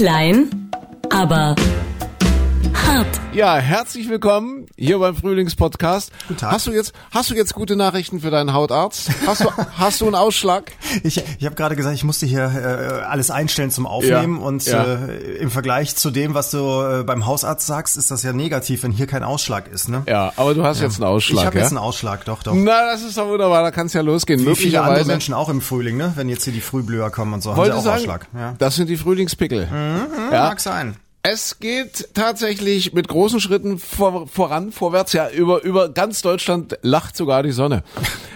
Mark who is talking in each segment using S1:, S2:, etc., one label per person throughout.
S1: Klein, aber hart.
S2: Ja, herzlich willkommen hier beim Frühlingspodcast.
S3: Guten Tag.
S2: Hast du jetzt, hast du jetzt gute Nachrichten für deinen Hautarzt? Hast du, hast du einen Ausschlag?
S3: Ich, ich habe gerade gesagt, ich musste hier äh, alles einstellen zum Aufnehmen
S2: Ja,
S3: und
S2: ja.
S3: Äh, im Vergleich zu dem, was du äh, beim Hausarzt sagst, ist das ja negativ, wenn hier kein Ausschlag ist. Ne?
S2: Ja, aber du hast jetzt einen Ausschlag,
S3: ich habe
S2: ja?
S3: jetzt einen Ausschlag, doch, doch.
S2: Na, das ist doch wunderbar, da kann es ja losgehen.
S3: Wie viele andere
S2: Möglicherweise.
S3: Menschen auch im Frühling, ne? wenn jetzt hier die Frühblüher kommen und so, haben
S2: Wollte
S3: sie auch
S2: sagen,
S3: Ausschlag. Ja.
S2: das sind die Frühlingspickel.
S3: Hm,
S2: ja.
S3: Mag sein.
S2: Es geht tatsächlich mit großen Schritten vor, voran, vorwärts. Ja, über, über ganz Deutschland lacht sogar die Sonne.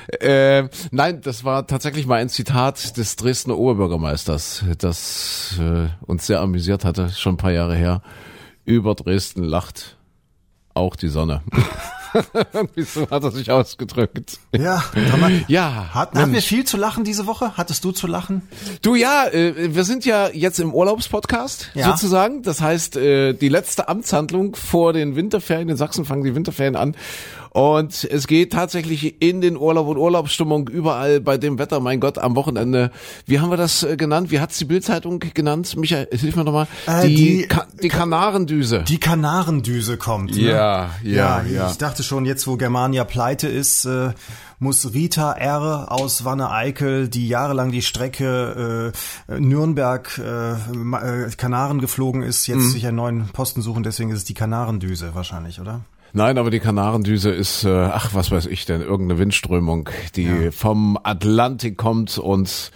S2: äh, nein, das war tatsächlich mal ein Zitat des Dresdner Oberbürgermeisters, das äh, uns sehr amüsiert hatte, schon ein paar Jahre her. Über Dresden lacht auch die Sonne. Wieso hat er sich ausgedrückt?
S3: Ja, man,
S2: Ja,
S3: Hat, hatten wir viel zu lachen diese Woche? Hattest du zu lachen?
S2: Du ja, äh, wir sind ja jetzt im Urlaubspodcast
S3: Ja.
S2: sozusagen. Das heißt, äh, die letzte Amtshandlung vor den Winterferien. In Sachsen fangen die Winterferien an. Und es geht tatsächlich in den Urlaub und Urlaubsstimmung überall bei dem Wetter. Mein Gott, am Wochenende. Wie haben wir das äh, genannt? Wie hat's die Bildzeitung genannt? Michael, hilf mir nochmal.
S3: Äh,
S2: die,
S3: die-
S2: Ka die Kanarendüse.
S3: Die Kanarendüse kommt. Ne?
S2: Ja, ja, ja.
S3: Ich dachte schon, jetzt wo Germania pleite ist, äh, muss Rita R. aus Wanne-Eickel, die jahrelang die Strecke äh, Nürnberg äh, äh, Kanaren geflogen ist,
S2: Mhm.
S3: jetzt sich einen neuen Posten suchen. Deswegen ist es die Kanarendüse wahrscheinlich, oder?
S2: Nein, aber die Kanarendüse ist, äh, ach, was weiß ich denn, irgendeine Windströmung, die vom Atlantik kommt und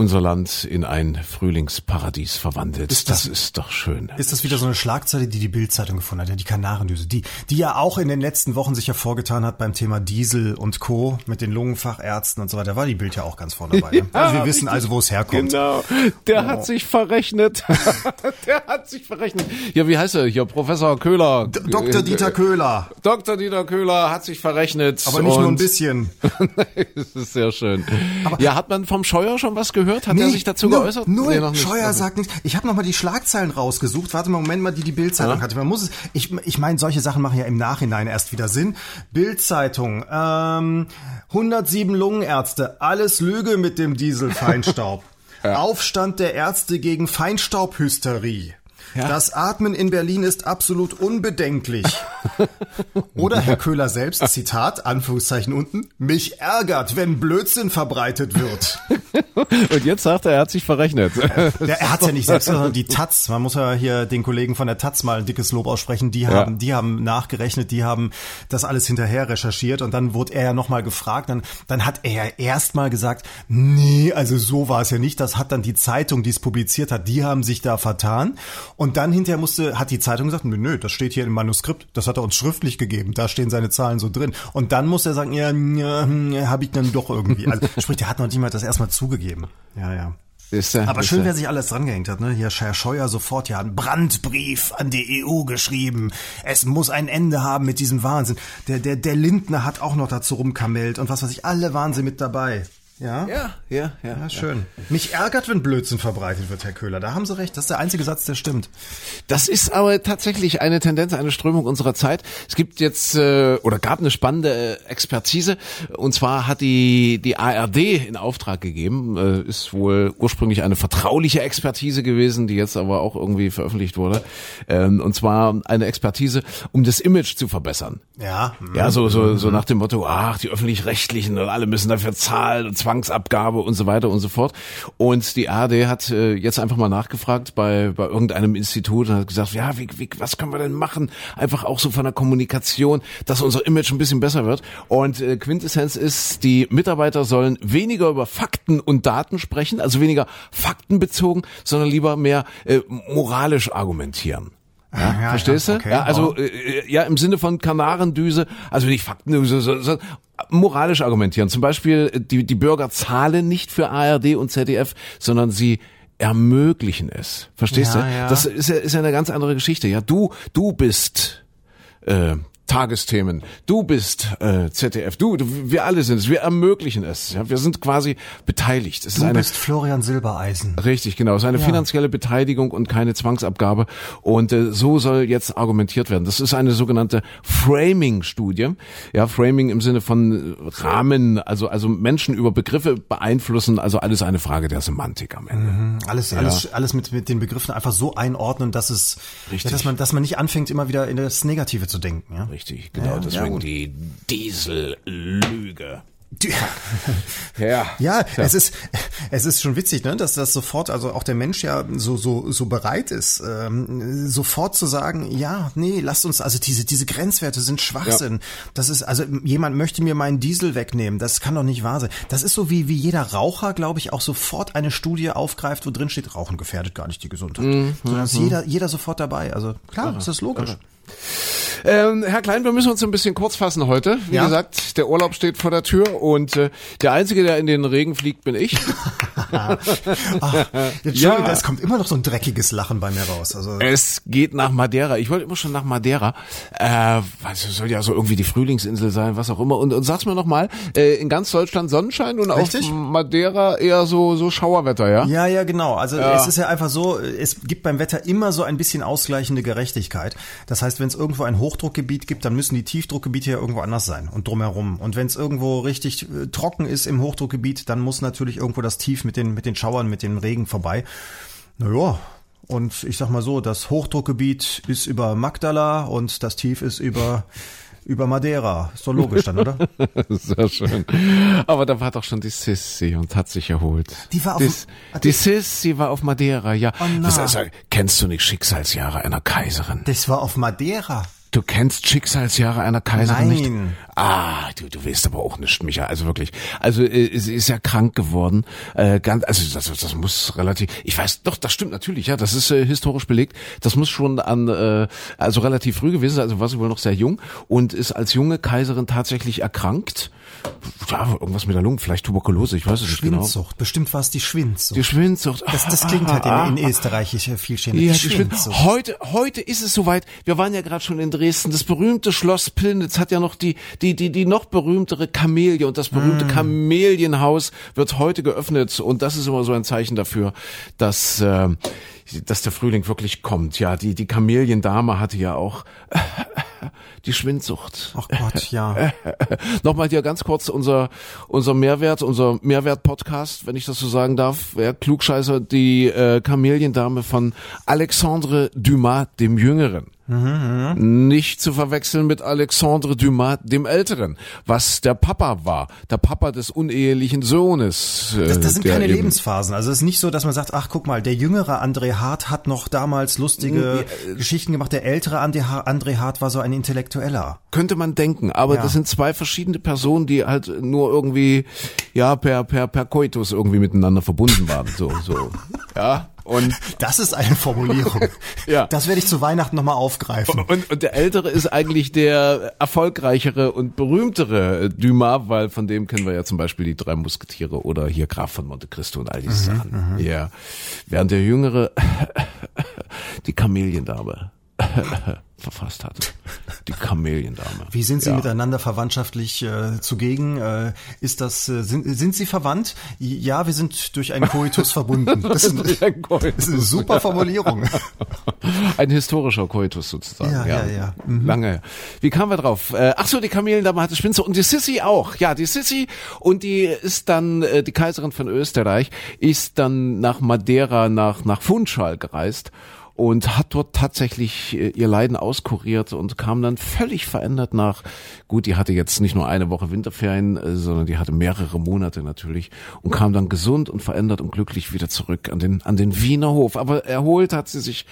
S2: unser Land in ein Frühlingsparadies verwandelt.
S3: Ist das-
S2: das ist doch schön.
S3: Ist das wieder so eine Schlagzeile, die die Bildzeitung gefunden hat, ja, die Kanarendüse, die, die ja auch in den letzten Wochen sich hervorgetan hat beim Thema Diesel und Co. mit den Lungenfachärzten und so weiter. War die Bild ja auch ganz vorne dabei. Ne? Also wir wissen also, wo es herkommt.
S2: Genau, der hat sich verrechnet. der hat sich verrechnet. Ja, wie heißt er? Hier, Professor Köhler.
S3: D Dr. Dieter Köhler.
S2: Dr. Dieter Köhler hat sich verrechnet.
S3: Aber nicht nur ein bisschen.
S2: das ist sehr schön. ja, hat man vom Scheuer schon was gehört? Hat er sich dazu
S3: nur,
S2: geäußert?
S3: Null.
S2: Nee, noch nicht.
S3: Scheuer sagt nichts. Ich habe noch mal die Schlagzeilen rausgesucht. Warte mal, Moment mal, die die Bildzeitung
S2: Ja.
S3: hatte. Man muss es. Ich, ich meine, solche Sachen machen ja im Nachhinein erst wieder Sinn. Bildzeitung. Ähm, 107 Lungenärzte. Alles Lüge mit dem Dieselfeinstaub. Aufstand der Ärzte gegen Feinstaubhysterie.
S2: Ja.
S3: Das Atmen in Berlin ist absolut unbedenklich. Oder Herr Köhler selbst, Zitat, Anführungszeichen unten, mich ärgert, wenn Blödsinn verbreitet wird.
S2: Und jetzt sagt er, er hat sich verrechnet.
S3: Ja, er hat's ja nicht selbst, sondern die Taz. Man muss ja hier den Kollegen von der Taz mal ein dickes Lob aussprechen. Die haben, die haben nachgerechnet, die haben das alles hinterher recherchiert und dann wurde er ja nochmal gefragt. Dann, dann hat er ja erst mal gesagt, nee, also so war es ja nicht. Das hat dann die Zeitung, die es publiziert hat, die haben sich da vertan. Und dann hinterher musste, hat die Zeitung gesagt, nö, nö, das steht hier im Manuskript. Das hat er uns schriftlich gegeben. Da stehen seine Zahlen so drin. Und dann muss er sagen, ja, ja habe ich dann doch irgendwie. Also sprich, der hat noch nicht mal das erstmal zugegeben. Ja, ja.
S2: Ist er,
S3: Aber
S2: ist
S3: schön,
S2: er.
S3: wer sich alles drangehängt hat, ne? Hier Herr Scheuer sofort ja einen Brandbrief an die EU geschrieben. Es muss ein Ende haben mit diesem Wahnsinn. Der, der, der Lindner hat auch noch dazu rumkamellt und was weiß ich, alle Wahnsinn mit dabei. Ja?
S2: Ja, ja, ja.
S3: Ja, schön. Mich ärgert, wenn Blödsinn verbreitet wird, Herr Köhler. Da haben Sie recht. Das ist der einzige Satz, der stimmt.
S2: Das ist aber tatsächlich eine Tendenz, eine Strömung unserer Zeit. Es gibt jetzt äh, oder gab eine spannende äh, Expertise und zwar hat die die ARD in Auftrag gegeben. Äh, ist wohl ursprünglich eine vertrauliche Expertise gewesen, die jetzt aber auch irgendwie veröffentlicht wurde. Ähm, und zwar eine Expertise, um das Image zu verbessern.
S3: Ja.
S2: Ja, so, so, so nach dem Motto, ach, die Öffentlich-Rechtlichen und alle müssen dafür zahlen und Zwangsabgabe und so weiter und so fort. Und die ARD hat äh, jetzt einfach mal nachgefragt bei, bei irgendeinem Institut und hat gesagt, ja, wie, wie, was können wir denn machen? Einfach auch so von der Kommunikation, dass unser Image ein bisschen besser wird. Und äh, Quintessenz ist, die Mitarbeiter sollen weniger über Fakten und Daten sprechen, also weniger faktenbezogen, sondern lieber mehr äh, moralisch argumentieren. Ja,
S3: Ja,
S2: verstehst
S3: ja,
S2: du?
S3: okay,
S2: ja, also
S3: ja.
S2: äh, ja im Sinne von Kanarendüse, also nicht Faktendüse, sondern so, moralisch argumentieren. Zum Beispiel äh, die die Bürger zahlen nicht für ARD und ZDF, sondern sie ermöglichen es. Verstehst
S3: Ja,
S2: du? Das ist ja, ist ja eine ganz andere Geschichte. Ja, du du bist äh, Tagesthemen. Du bist äh, ZDF, du, du, wir alle sind es, wir ermöglichen es. Ja, wir sind quasi beteiligt. Es
S3: du
S2: ist eine,
S3: bist Florian Silbereisen.
S2: Richtig, genau. Es ist eine
S3: Ja.
S2: finanzielle Beteiligung und keine Zwangsabgabe. Und äh, so soll jetzt argumentiert werden. Das ist eine sogenannte Framing-Studie. Ja, Framing im Sinne von Rahmen, also also Menschen über Begriffe beeinflussen. Also alles eine Frage der Semantik am Ende.
S3: Alles, alles, alles mit, mit den Begriffen einfach so einordnen, dass es,
S2: Richtig.
S3: Ja, dass man, dass man nicht anfängt, immer wieder in das Negative zu denken. Ja?
S2: Richtig, genau.
S3: Ja, ja,
S2: Deswegen
S3: gut.
S2: die Diesellüge.
S3: Die-
S2: Ja.
S3: Ja, es ist es ist schon witzig, ne, dass das sofort, also auch der Mensch ja so so so bereit ist, ähm, sofort zu sagen, ja, nee, lasst uns, also diese diese Grenzwerte sind Schwachsinn. Das ist also jemand möchte mir meinen Diesel wegnehmen, das kann doch nicht wahr sein. Das ist so wie wie jeder Raucher, glaube ich, auch sofort eine Studie aufgreift, wo drin steht, Rauchen gefährdet gar nicht die Gesundheit,
S2: Mhm,
S3: sondern ist jeder jeder sofort dabei. Also klar, ist das logisch.
S2: Ähm, Herr Klein, wir müssen uns ein bisschen kurz fassen heute. Wie
S3: Ja.
S2: gesagt, der Urlaub steht vor der Tür und äh, der Einzige, der in den Regen fliegt, bin ich.
S3: Ach, Entschuldigung,
S2: Ja.
S3: es kommt immer noch so ein dreckiges Lachen bei mir raus. Also
S2: Es geht nach Madeira. Ich wollte immer schon nach Madeira. Äh, was soll ja so irgendwie die Frühlingsinsel sein, was auch immer. Und, und sag's mir noch mal, äh, in ganz Deutschland Sonnenschein und
S3: Richtig.
S2: auf Madeira eher so so Schauerwetter, ja?
S3: Ja, ja, genau. Also
S2: Ja.
S3: es ist ja einfach so, es gibt beim Wetter immer so ein bisschen ausgleichende Gerechtigkeit. Das heißt, wenn es irgendwo ein Hochdruckgebiet gibt, dann müssen die Tiefdruckgebiete ja irgendwo anders sein und drumherum. Und wenn es irgendwo richtig äh, trocken ist im Hochdruckgebiet, dann muss natürlich irgendwo das Tief mit den, mit den Schauern, mit dem Regen vorbei. Naja. Und ich sag mal so, das Hochdruckgebiet ist über Magdala und das Tief ist über, über Madeira. Ist doch logisch dann, oder?
S2: Sehr schön. Aber da war doch schon die Sissi und hat sich erholt.
S3: Die war auf
S2: die,
S3: dem-
S2: die Sissi war auf Madeira, ja.
S3: Oh, na.
S2: Was, also, kennst du nicht Schicksalsjahre einer Kaiserin?
S3: Das war auf Madeira.
S2: Du kennst Schicksalsjahre einer Kaiserin nicht?
S3: Nein.
S2: Ah, du, du weißt aber auch nicht, Micha. Also wirklich. Also äh, sie ist ja krank geworden. Äh, ganz, also das, das muss relativ. Ich weiß, doch, das stimmt natürlich. Ja, das ist äh, historisch belegt. Das muss schon an, äh, also relativ früh gewesen sein. Also war sie wohl noch sehr jung und ist als junge Kaiserin tatsächlich erkrankt. Ja, irgendwas mit der Lunge, vielleicht Tuberkulose. Ich weiß es nicht genau.
S3: Schwindsucht. Bestimmt war es die Schwindsucht.
S2: Die Schwindsucht.
S3: Das, das klingt halt in, in Österreich viel schöner.
S2: Ja,
S3: Die
S2: die Schwind
S3: Schwindsucht.
S2: heute, heute ist es soweit. Wir waren ja gerade schon in Dresden. Das berühmte Schloss Pillnitz hat ja noch die, die, die, die noch berühmtere Kamelie und das berühmte Kamelienhaus wird heute geöffnet und das ist immer so ein Zeichen dafür, dass, äh, dass der Frühling wirklich kommt. Ja, die, die Kameliendame hatte ja auch die Schwindsucht.
S3: Ach Gott, ja.
S2: Nochmal hier ganz kurz unser, unser Mehrwert, unser Mehrwert-Podcast, wenn ich das so sagen darf. Wer Klugscheißer, die äh, Kameliendame von Alexandre Dumas, dem Jüngeren. Nicht zu verwechseln mit Alexandre Dumas, dem Älteren, was der Papa war, der Papa des unehelichen Sohnes. äh,
S3: Das, das sind keine
S2: eben-
S3: Lebensphasen. Also es ist nicht so, dass man sagt, ach guck mal, der jüngere André Hart hat noch damals lustige Geschichten gemacht. Der ältere André André Hart war so ein Intellektueller.
S2: Könnte man denken, aber
S3: Ja.
S2: das sind zwei verschiedene Personen, die halt nur irgendwie, ja, per, per, per Coitus irgendwie miteinander verbunden waren, so, so, ja, und,
S3: Das ist eine Formulierung.
S2: Ja.
S3: Das werde ich zu Weihnachten nochmal aufgreifen.
S2: und, und der Ältere ist eigentlich der erfolgreichere und berühmtere Dumas, weil von dem kennen wir ja zum Beispiel die drei Musketiere oder hier Graf von Monte Cristo und all diese Sachen. Ja. Während der Jüngere die Kameliendame verfasst hat. Die Kameliendame.
S3: Wie sind Sie
S2: ja.
S3: miteinander verwandtschaftlich äh, zugegen? Äh, ist das äh, sind, sind Sie verwandt? Ja, wir sind durch einen Koitus verbunden. Das ist,
S2: Koitus,
S3: das ist eine super Formulierung.
S2: Ein historischer Koitus sozusagen.
S3: Ja, ja, ja.
S2: Lange. her. Wie kamen wir drauf? Äh, ach so, die Kameliendame hatte Spinze und die Sissi auch. Ja, die Sissi und die ist dann äh, die Kaiserin von Österreich ist dann nach Madeira nach nach Funchal gereist und hat dort tatsächlich äh, ihr Leiden auskuriert und kam dann völlig verändert nach. Gut, die hatte jetzt nicht nur eine Woche Winterferien, äh, sondern die hatte mehrere Monate natürlich und kam dann gesund und verändert und glücklich wieder zurück an den an den Wiener Hof. Aber erholt hat sie sich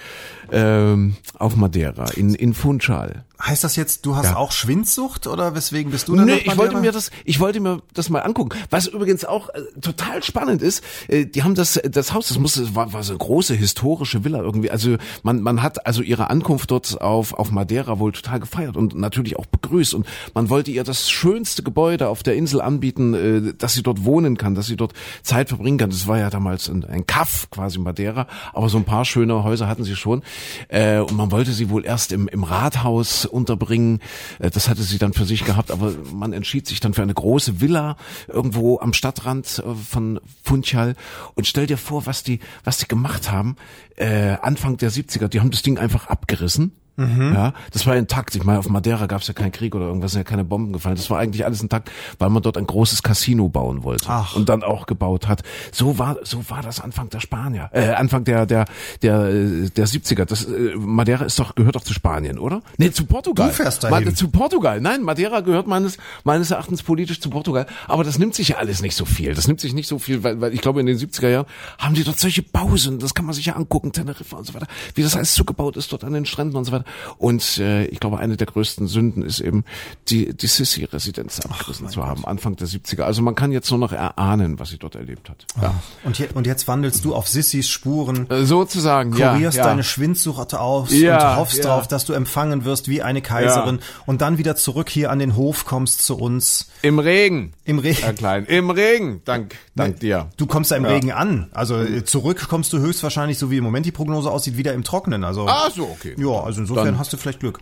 S2: ähm, auf Madeira in in Funchal.
S3: Heißt das jetzt, du hast
S2: Ja.
S3: auch Schwindsucht oder weswegen bist du dann
S2: Nee, ich wollte mir das, ich wollte mir das mal angucken. Was übrigens auch äh, total spannend ist, äh, die haben das, das Haus, das muss, das war, war so eine große historische Villa irgendwie. Also man, man hat also ihre Ankunft dort auf, auf Madeira wohl total gefeiert und natürlich auch begrüßt und man wollte ihr das schönste Gebäude auf der Insel anbieten, äh, dass sie dort wohnen kann, dass sie dort Zeit verbringen kann. Das war ja damals ein, ein Kaff quasi Madeira, aber so ein paar schöne Häuser hatten sie schon äh, und man wollte sie wohl erst im, im Rathaus unterbringen. Äh, das hatte sie dann für sich gehabt, aber man entschied sich dann für eine große Villa irgendwo am Stadtrand äh, von Funchal und stell dir vor, was die, was die gemacht haben, äh, Anfang der 70er, die haben das Ding einfach abgerissen Mhm. Ja, das war intakt. Ich meine, auf Madeira gab es ja keinen Krieg oder irgendwas, sind ja keine Bomben gefallen. Das war eigentlich alles intakt, weil man dort ein großes Casino bauen wollte Ach. und dann auch gebaut hat. So war so war das Anfang der Spanier, äh, Anfang der der der der 70er. Das äh, Madeira ist doch gehört doch zu Spanien, oder? Nee, zu Portugal.
S3: Du fährst dahin.
S2: Ma, zu Portugal. Nein, Madeira gehört meines meines Erachtens politisch zu Portugal, aber das nimmt sich ja alles nicht so viel. Das nimmt sich nicht so viel, weil, weil ich glaube in den 70er Jahren haben die dort solche Bausen, das kann man sich ja angucken, Teneriffa und so weiter, wie das alles zugebaut ist dort an den Stränden und so weiter. Und äh, ich glaube, eine der größten Sünden ist eben, die, die Sissi-Residenz abgerissen zu haben, Gott. Anfang der 70er. Also man kann jetzt nur noch erahnen, was sie dort erlebt hat.
S3: Ja. Und, je, und jetzt wandelst du auf Sissis Spuren.
S2: Äh, sozusagen,
S3: kurierst
S2: ja.
S3: deine Schwindsucht aus
S2: ja,
S3: und hoffst
S2: ja.
S3: darauf, dass du empfangen wirst wie eine Kaiserin ja. und dann wieder zurück hier an den Hof kommst zu uns.
S2: Im Regen.
S3: Im Regen.
S2: Herr Klein, im Regen. Dank, dank dir.
S3: Du kommst da im Regen an. Also äh, zurück kommst du höchstwahrscheinlich, so wie im Moment die Prognose aussieht, wieder im Trockenen. Also,
S2: ah, so, okay.
S3: Ja, also insofern dann, hast du vielleicht Glück.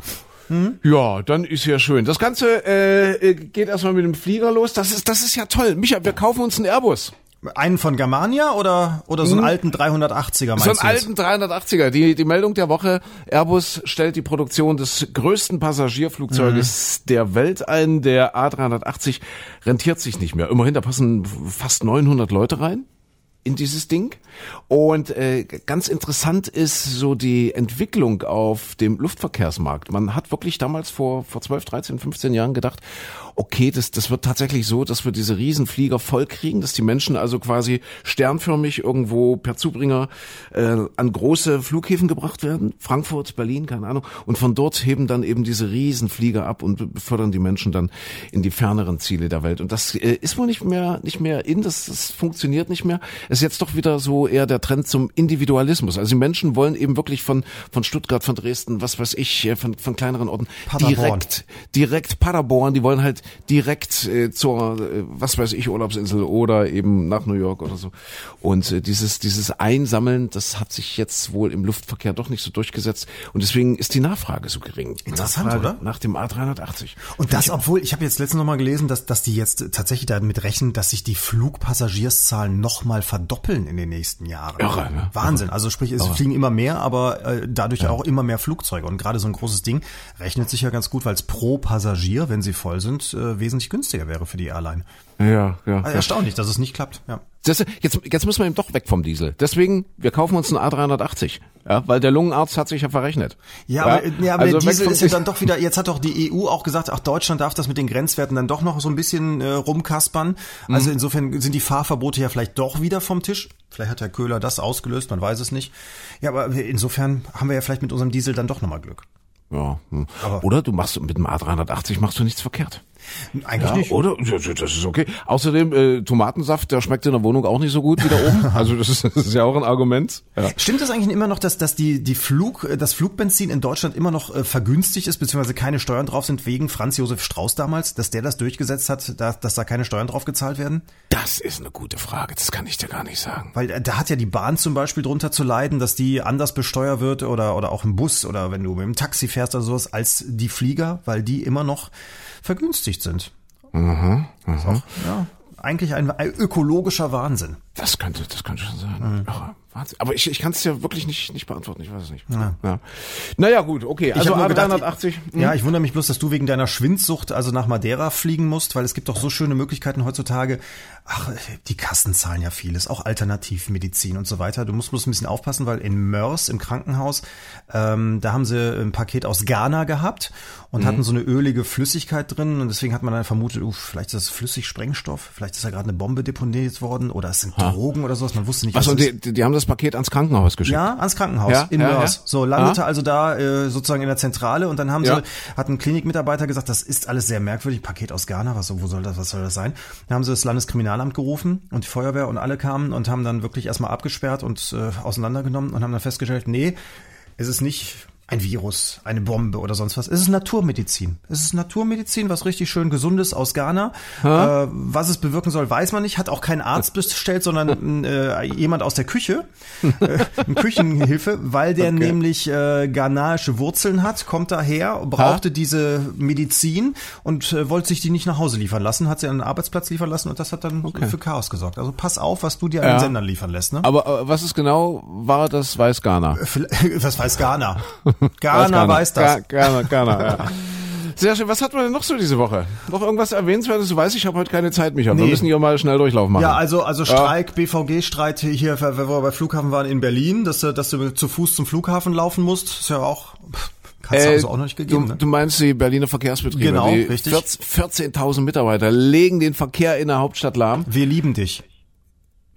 S2: Hm? Ja, dann ist ja schön. Das Ganze äh, geht erstmal mit dem Flieger los. Das ist, das ist ja toll. Micha, wir kaufen uns einen Airbus.
S3: Einen von Germania oder, oder so einen hm. alten 380er meinst
S2: So einen alten 380er. Die, die Meldung der Woche, Airbus stellt die Produktion des größten Passagierflugzeuges mhm. der Welt ein. Der A380 rentiert sich nicht mehr. Immerhin, da passen fast 900 Leute rein in dieses Ding. Und äh, ganz interessant ist so die Entwicklung auf dem Luftverkehrsmarkt. Man hat wirklich damals vor, vor 12, 13, 15 Jahren gedacht, okay, das, das wird tatsächlich so, dass wir diese Riesenflieger voll kriegen, dass die Menschen also quasi sternförmig irgendwo per Zubringer äh, an große Flughäfen gebracht werden, Frankfurt, Berlin, keine Ahnung, und von dort heben dann eben diese Riesenflieger ab und befördern die Menschen dann in die ferneren Ziele der Welt. Und das äh, ist wohl nicht mehr nicht mehr in, das, das funktioniert nicht mehr. Es ist jetzt doch wieder so eher der Trend zum Individualismus. Also die Menschen wollen eben wirklich von von Stuttgart, von Dresden, was weiß ich, äh, von von kleineren Orten
S3: Paderborn.
S2: direkt direkt Paderborn. Die wollen halt direkt äh, zur, äh, was weiß ich, Urlaubsinsel oder eben nach New York oder so. Und äh, dieses, dieses Einsammeln, das hat sich jetzt wohl im Luftverkehr doch nicht so durchgesetzt. Und deswegen ist die Nachfrage so gering.
S3: Interessant,
S2: Nachfrage
S3: oder?
S2: Nach dem A380.
S3: Und das, obwohl, ich habe jetzt letztens nochmal gelesen, dass, dass die jetzt tatsächlich damit rechnen, dass sich die Flugpassagierszahlen nochmal verdoppeln in den nächsten Jahren.
S2: Irre, ne?
S3: Wahnsinn. Also sprich, es Irre. fliegen immer mehr, aber äh, dadurch ja. auch immer mehr Flugzeuge. Und gerade so ein großes Ding rechnet sich ja ganz gut, weil es pro Passagier, wenn sie voll sind, äh, wesentlich günstiger wäre für die Airline.
S2: Ja, ja.
S3: Also erstaunlich, dass es nicht klappt. Ja.
S2: Das, jetzt, jetzt müssen wir eben doch weg vom Diesel. Deswegen, wir kaufen uns einen A380, ja, weil der Lungenarzt hat sich ja verrechnet.
S3: Ja, ja aber, ja, aber also der Diesel ist ja dann doch wieder, jetzt hat doch die EU auch gesagt, ach, Deutschland darf das mit den Grenzwerten dann doch noch so ein bisschen äh, rumkaspern. Also mhm. insofern sind die Fahrverbote ja vielleicht doch wieder vom Tisch. Vielleicht hat Herr Köhler das ausgelöst, man weiß es nicht. Ja, aber insofern haben wir ja vielleicht mit unserem Diesel dann doch nochmal Glück.
S2: Ja. Hm. Oder du machst mit dem A380 machst du nichts verkehrt.
S3: Eigentlich ja, nicht.
S2: Oder? Das ist okay. Außerdem, äh, Tomatensaft, der schmeckt in der Wohnung auch nicht so gut wie da oben. Also das ist, das ist ja auch ein Argument. Ja.
S3: Stimmt das eigentlich immer noch, dass, dass die, die Flug, das Flugbenzin in Deutschland immer noch äh, vergünstigt ist, beziehungsweise keine Steuern drauf sind wegen Franz Josef Strauß damals, dass der das durchgesetzt hat, dass, dass da keine Steuern drauf gezahlt werden?
S2: Das ist eine gute Frage. Das kann ich dir gar nicht sagen.
S3: Weil äh, da hat ja die Bahn zum Beispiel drunter zu leiden, dass die anders besteuert wird oder, oder auch im Bus oder wenn du mit dem Taxi fährst oder sowas als die Flieger, weil die immer noch vergünstigt sind.
S2: Mhm, mhm.
S3: Auch, ja, eigentlich ein ökologischer Wahnsinn.
S2: Das könnte, das könnte schon sein. Mhm. Ja, aber ich, ich kann es ja wirklich nicht, nicht beantworten, ich weiß es nicht. Ja. Ja. Naja, gut, okay. Also A380.
S3: Hm. Ja, ich wundere mich bloß, dass du wegen deiner Schwindsucht also nach Madeira fliegen musst, weil es gibt doch so schöne Möglichkeiten heutzutage. Ach, die Kassen zahlen ja vieles, auch Alternativmedizin und so weiter. Du musst bloß ein bisschen aufpassen, weil in Mörs im Krankenhaus, ähm, da haben sie ein Paket aus Ghana gehabt und mhm. hatten so eine ölige Flüssigkeit drin und deswegen hat man dann vermutet, uff, vielleicht ist das Flüssigsprengstoff, vielleicht ist da gerade eine Bombe deponiert worden oder es sind ha. Drogen oder sowas, man wusste nicht,
S2: was Achso, die, die haben das Paket ans Krankenhaus geschickt?
S3: Ja, ans Krankenhaus ja, in ja, Mörs. Ja. So, landete ah. also da äh, sozusagen in der Zentrale und dann haben sie, hat ein Klinikmitarbeiter gesagt, das ist alles sehr merkwürdig, Paket aus Ghana, was, wo soll das, was soll das sein? Dann haben sie das Landeskriminalamt gerufen und die Feuerwehr und alle kamen und haben dann wirklich erstmal abgesperrt und äh, auseinandergenommen und haben dann festgestellt, nee, Es ist nicht ein Virus, eine Bombe oder sonst was. Es ist Naturmedizin. Es ist Naturmedizin, was richtig schön gesund ist aus Ghana. Äh, was es bewirken soll, weiß man nicht. Hat auch kein Arzt bestellt, sondern äh, jemand aus der Küche, äh, Küchenhilfe, weil der
S2: Okay.
S3: nämlich äh, ghanaische Wurzeln hat, kommt daher, brauchte diese Medizin und äh, wollte sich die nicht nach Hause liefern lassen, hat sie an den Arbeitsplatz liefern lassen und das hat dann für Chaos gesorgt. Also pass auf, was du dir an
S2: Ja.
S3: den Sendern liefern lässt. Ne?
S2: Aber äh, was ist genau, war das weiß Ghana?
S3: Was weiß Ghana? Ghana weiß das.
S2: Ghana, Ghana, ja. Sehr schön. Was hat man denn noch so diese Woche? Noch irgendwas erwähnenswertes? Du weißt, ich habe heute keine Zeit, Micha. Wir
S3: Nee.
S2: müssen hier mal schnell Durchlauf machen.
S3: Ja, also also Streik, BVG-Streit hier, wo wir bei Flughafen waren in Berlin, dass du, dass du zu Fuß zum Flughafen laufen musst, ist ja auch, kannst du
S2: Äh,
S3: also auch noch nicht gegeben.
S2: du,
S3: ne?
S2: du meinst die Berliner Verkehrsbetriebe.
S3: Genau,
S2: die
S3: richtig.
S2: 14 14.000 Mitarbeiter legen den Verkehr in der Hauptstadt lahm.
S3: Wir lieben dich.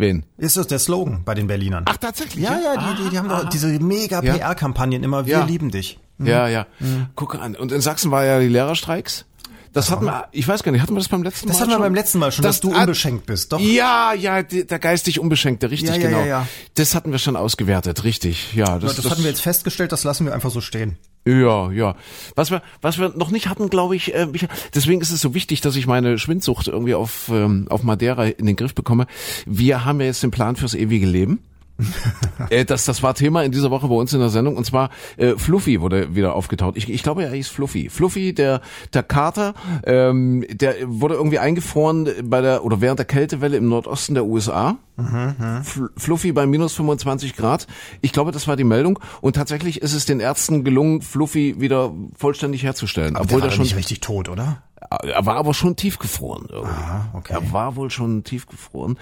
S2: Wen?
S3: Ist das der Slogan bei den Berlinern?
S2: Ach, tatsächlich?
S3: ja, ja, die, die, die haben doch diese mega. PR-Kampagnen immer, wir
S2: Ja.
S3: lieben dich.
S2: Ja, ja. Guck an. Und in Sachsen war ja die Lehrerstreiks. Das hatten wir, ich weiß gar nicht, hatten wir das beim letzten
S3: Das
S2: Mal
S3: hatten wir
S2: schon?
S3: beim letzten Mal schon, dass du
S2: ah,
S3: unbeschenkt bist, doch?
S2: Ja, ja, der geistig Unbeschenkte, richtig,
S3: Ja, ja,
S2: genau.
S3: ja.
S2: Das hatten wir schon ausgewertet, richtig. Ja, das,
S3: Das, hatten wir jetzt festgestellt, das lassen wir einfach so stehen.
S2: Ja, ja. Was wir, was wir noch nicht hatten, glaube ich, äh, deswegen ist es so wichtig, dass ich meine Schwindsucht irgendwie auf, ähm, auf Madeira in den Griff bekomme. Wir haben ja jetzt den Plan fürs ewige Leben. äh, das, das war Thema in dieser Woche bei uns in der Sendung und zwar äh, Fluffy wurde wieder aufgetaucht. Ich, ich glaube, er hieß Fluffy. Fluffy, der der Kater, ähm, der wurde irgendwie eingefroren bei der oder während der Kältewelle im Nordosten der USA. Fl- Fluffy bei minus 25 Grad. Ich glaube, das war die Meldung und tatsächlich ist es den Ärzten gelungen, Fluffy wieder vollständig herzustellen,
S3: Aber
S2: obwohl
S3: der war
S2: schon
S3: nicht richtig tot, oder?
S2: Er war aber schon tiefgefroren irgendwie.
S3: okay.
S2: Er war wohl schon tiefgefroren.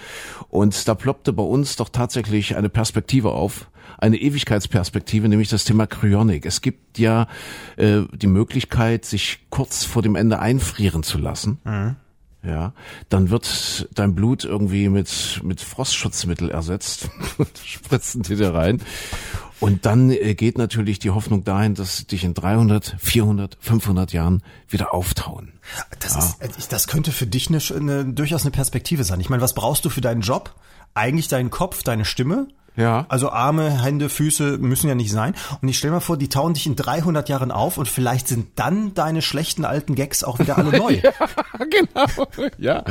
S2: Und da ploppte bei uns doch tatsächlich eine Perspektive auf, eine Ewigkeitsperspektive, nämlich das Thema Kryonik. Es gibt ja äh, die Möglichkeit, sich kurz vor dem Ende einfrieren zu lassen. Ja, dann wird dein Blut irgendwie mit, mit Frostschutzmittel ersetzt und spritzen die dir rein. Und dann äh, geht natürlich die Hoffnung dahin, dass dich in 300, 400, 500 Jahren wieder auftauen.
S3: Das, ist, äh, das könnte für dich eine, eine, durchaus eine Perspektive sein. Ich meine, was brauchst du für deinen Job? Eigentlich deinen Kopf, deine Stimme.
S2: Ja.
S3: Also Arme, Hände, Füße müssen ja nicht sein. Und ich stell mir vor, die tauen dich in 300 Jahren auf und vielleicht sind dann deine schlechten alten Gags auch wieder alle neu.
S2: genau. Ja.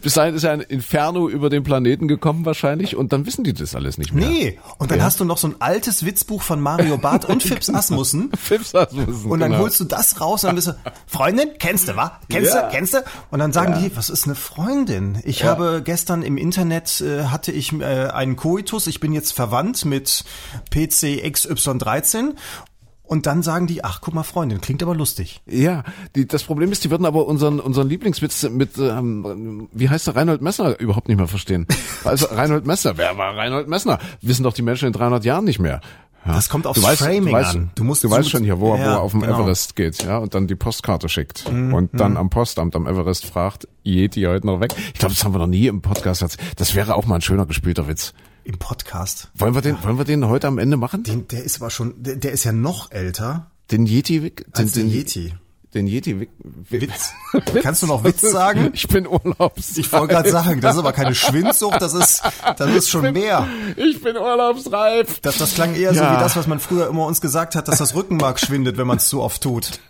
S2: Bis dahin ist ja ein Inferno über den Planeten gekommen wahrscheinlich und dann wissen die das alles nicht mehr.
S3: Nee. Und dann hast du noch so ein altes Witzbuch von Mario Barth und Fips Asmussen.
S2: Fips Asmussen,
S3: Und dann
S2: genau.
S3: holst du das raus und dann bist du, Freundin, kennst du, wa? Kennst
S2: Ja.
S3: du, kennst du? Und dann sagen die, was ist eine Freundin? Ich habe gestern im Internet, äh, hatte ich äh, einen Koitus, ich bin jetzt verwandt mit PC XY13 und dann sagen die, ach guck mal Freundin, klingt aber lustig.
S2: Ja, die, das Problem ist, die würden aber unseren unseren Lieblingswitz mit, ähm, wie heißt der Reinhold Messner überhaupt nicht mehr verstehen. Also Reinhold Messner, wer war Reinhold Messner? Wissen doch die Menschen in 300 Jahren nicht mehr. Ja.
S3: Das kommt aufs
S2: du weißt,
S3: Framing
S2: du weißt,
S3: an. Du musst
S2: du weißt schon hier, wo, er- wo
S3: Ja,
S2: er auf dem
S3: genau. Mhm,
S2: Everest geht, ja, und dann die Postkarte schickt und dann am Postamt am Everest fragt, Yeti heute noch weg. Ich glaube, das haben wir noch nie im Podcast. Das wäre auch mal ein schöner gespielter Witz.
S3: Im Podcast.
S2: Wollen wir den, wollen wir den heute am Ende machen?
S3: Den, der ist aber schon, der, der ist ja noch älter
S2: Den Yeti, den,
S3: als
S2: den,
S3: der Yeti.
S2: Den Yeti, Wick-
S3: Witz. Kannst du noch Witz sagen?
S2: Ich bin Urlaubs.
S3: Ich wollte gerade sagen, das ist aber keine Schwindsucht, das ist, das ist schon mehr.
S2: Ich bin urlaubsreif.
S3: Das, das klang eher so
S2: Ja.
S3: wie das, was man früher immer uns gesagt hat, dass das Rückenmark schwindet, wenn man es zu oft tut.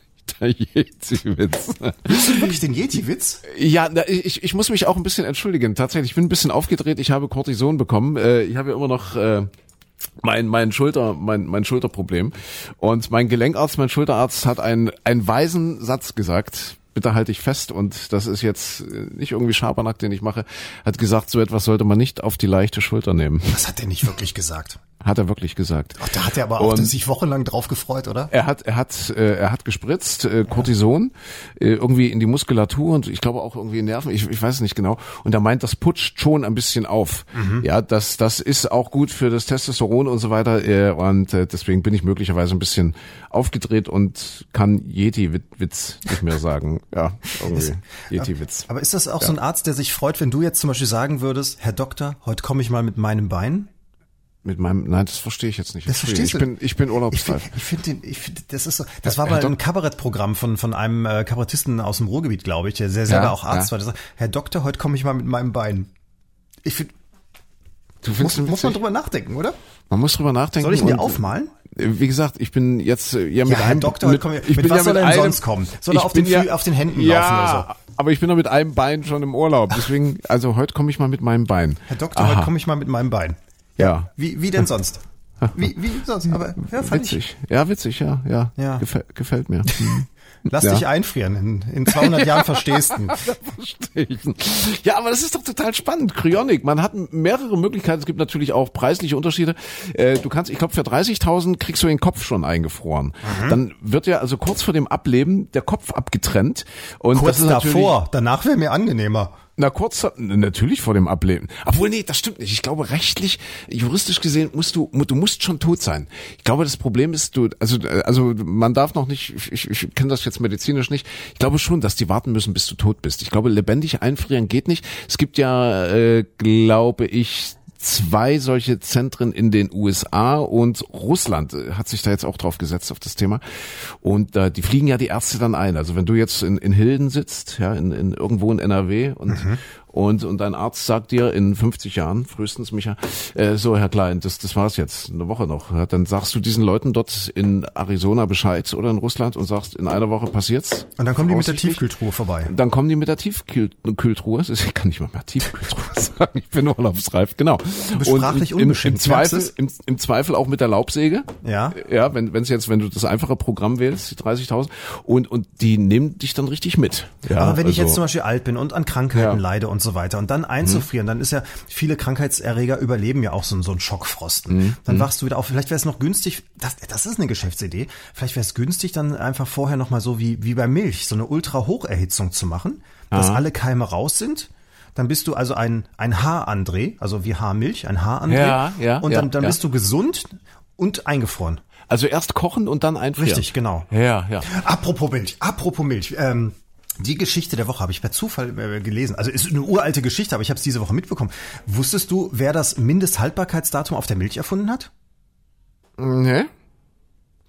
S2: Der Yeti-Witz.
S3: Willst du wirklich den Yeti-Witz?
S2: Ja, ich, ich muss mich auch ein bisschen entschuldigen. Tatsächlich, ich bin ein bisschen aufgedreht. Ich habe Cortison bekommen. Äh, Ich habe ja immer noch äh, mein mein Schulter mein mein Schulterproblem und mein Gelenkarzt, mein Schulterarzt hat einen einen weisen Satz gesagt. Bitte halte ich fest und das ist jetzt äh, nicht irgendwie Schabernack, den ich mache. Hat gesagt, so etwas sollte man nicht auf die leichte Schulter nehmen.
S3: Das hat er nicht wirklich gesagt.
S2: Hat er wirklich gesagt.
S3: Ach, da hat er aber auch
S2: Und-
S3: sich wochenlang drauf gefreut, oder?
S2: Er hat, er hat, äh, er hat gespritzt, äh, Cortison, äh, irgendwie in die Muskulatur und ich glaube auch irgendwie in Nerven, ich, ich weiß es nicht genau. Und er meint, das putscht schon ein bisschen auf. Ja, das, das ist auch gut für das Testosteron und so weiter. Äh, und äh, deswegen bin ich möglicherweise ein bisschen aufgedreht und kann Yeti-Witz nicht mehr sagen. Ja, irgendwie Yeti-Witz.
S3: Aber ist das auch so ein Arzt, der sich freut, wenn du jetzt zum Beispiel sagen würdest, Herr Doktor, heute komme ich mal mit meinem Bein?
S2: Mit meinem, nein, das verstehe ich jetzt nicht.
S3: Das verstehst
S2: ich
S3: du?
S2: bin, ich bin
S3: Ich finde,
S2: urlaubsreif.
S3: ich finde, den- ich finde, das ist so, das
S2: Ja,
S3: war mal ein Kabarettprogramm von von einem äh, Kabarettisten aus dem Ruhrgebiet, glaube ich, der sehr selber
S2: Ja,
S3: auch Arzt
S2: ja.
S3: war. Der sagt, Herr Doktor, heute komme ich mal mit meinem Bein. Ich finde,
S2: Du
S3: muss,
S2: findest ihn
S3: muss man drüber nachdenken, oder?
S2: man muss drüber nachdenken.
S3: Soll ich dir
S2: und-
S3: aufmalen?
S2: wie gesagt, ich bin jetzt äh, ja mit
S3: Ja, Herr
S2: einem
S3: Doktor,
S2: mit,
S3: komm,
S2: ich
S3: mit
S2: bin
S3: was
S2: ja
S3: soll
S2: mit
S3: er denn
S2: einem,
S3: sonst kommen? Soll er
S2: ich
S3: auf den Fü- auf den Händen
S2: ja,
S3: laufen oder so?
S2: aber ich bin noch mit einem Bein schon im Urlaub, deswegen, also heute komme ich mal mit meinem Bein.
S3: Herr Doktor,
S2: Aha.
S3: heute komme ich mal mit meinem Bein.
S2: Ja.
S3: Wie, wie denn sonst? Wie, wie sonst? Aber ja, fand ich.
S2: Witzig. Ja, witzig, ja, ja.
S3: Ja.
S2: Gefäl gefällt mir. Mhm.
S3: Lass
S2: Ja.
S3: dich einfrieren. In, in 200 Jahren verstehst du.
S2: Ja, aber das ist doch total spannend. Cryonic, man hat mehrere Möglichkeiten. Es gibt natürlich auch preisliche Unterschiede. Äh, Du kannst, ich glaube, für 30.000 kriegst du den Kopf schon eingefroren.
S3: Mhm.
S2: Dann wird ja also kurz vor dem Ableben der Kopf abgetrennt. Und
S3: Kurz
S2: das ist natürlich-
S3: davor. Danach wäre mir angenehmer.
S2: Na, kurz, natürlich vor dem Ableben. Obwohl, nee, das stimmt nicht. Ich glaube, rechtlich, juristisch gesehen, musst du, du musst schon tot sein. Ich glaube, das Problem ist, du, also, also, man darf noch nicht, ich, ich kenne das jetzt medizinisch nicht. Ich glaube schon, dass die warten müssen, bis du tot bist. Ich glaube, lebendig einfrieren geht nicht. Es gibt ja, äh, glaube ich, zwei solche Zentren in den USA und Russland äh, hat sich da jetzt auch drauf gesetzt auf das Thema. Und äh, die fliegen ja die Ärzte dann ein. Also wenn du jetzt in, in Hilden sitzt, ja, in, in irgendwo in NRW und und und dein Arzt sagt dir in 50 Jahren frühestens Micha, äh, so Herr Klein, das das war's jetzt, eine Woche noch. Ja, dann sagst du diesen Leuten dort in Arizona Bescheid oder in Russland und sagst, in einer Woche passiert's.
S3: Und dann kommen die mit der. Tiefkühltruhe vorbei.
S2: Dann kommen die mit der Tiefkühltruhe. Ich kann nicht mal mehr Tiefkühltruhe sagen. Ich bin urlaubsreif, genau.
S3: bist
S2: Und
S3: sprachlich
S2: im, im, Zweifel, im, im Zweifel auch mit der Laubsäge.
S3: Ja.
S2: Ja, wenn wenn es jetzt, wenn du das einfache Programm wählst, die 30.000 und und die nehmen dich dann richtig mit. Ja,
S3: Aber wenn ich jetzt
S2: also-
S3: zum Beispiel alt bin und an Krankheiten
S2: Ja.
S3: Leide und so weiter und dann einzufrieren, dann ist ja, viele Krankheitserreger überleben ja auch so, so ein Schockfrosten.
S2: Mhm.
S3: Dann wachst du wieder auf. Vielleicht wäre es noch günstig, das, das ist eine Geschäftsidee, vielleicht wäre es günstig, dann einfach vorher nochmal so wie, wie bei Milch, so eine Ultra-Hocherhitzung zu machen, dass alle Keime raus sind. Dann bist du also ein, ein Haar-André, also wie Haarmilch, ein Haar-André.
S2: Ja, ja,
S3: Und
S2: ja,
S3: dann, dann
S2: ja.
S3: bist du gesund und eingefroren.
S2: also erst kochen und dann einfrieren.
S3: Richtig, genau.
S2: Ja, ja.
S3: Apropos Milch, apropos Milch. Ähm, die Geschichte der Woche habe ich per Zufall äh, gelesen. Also ist eine uralte Geschichte, aber ich habe es diese Woche mitbekommen. Wusstest du, wer das Mindesthaltbarkeitsdatum auf der Milch erfunden hat?
S2: Ne?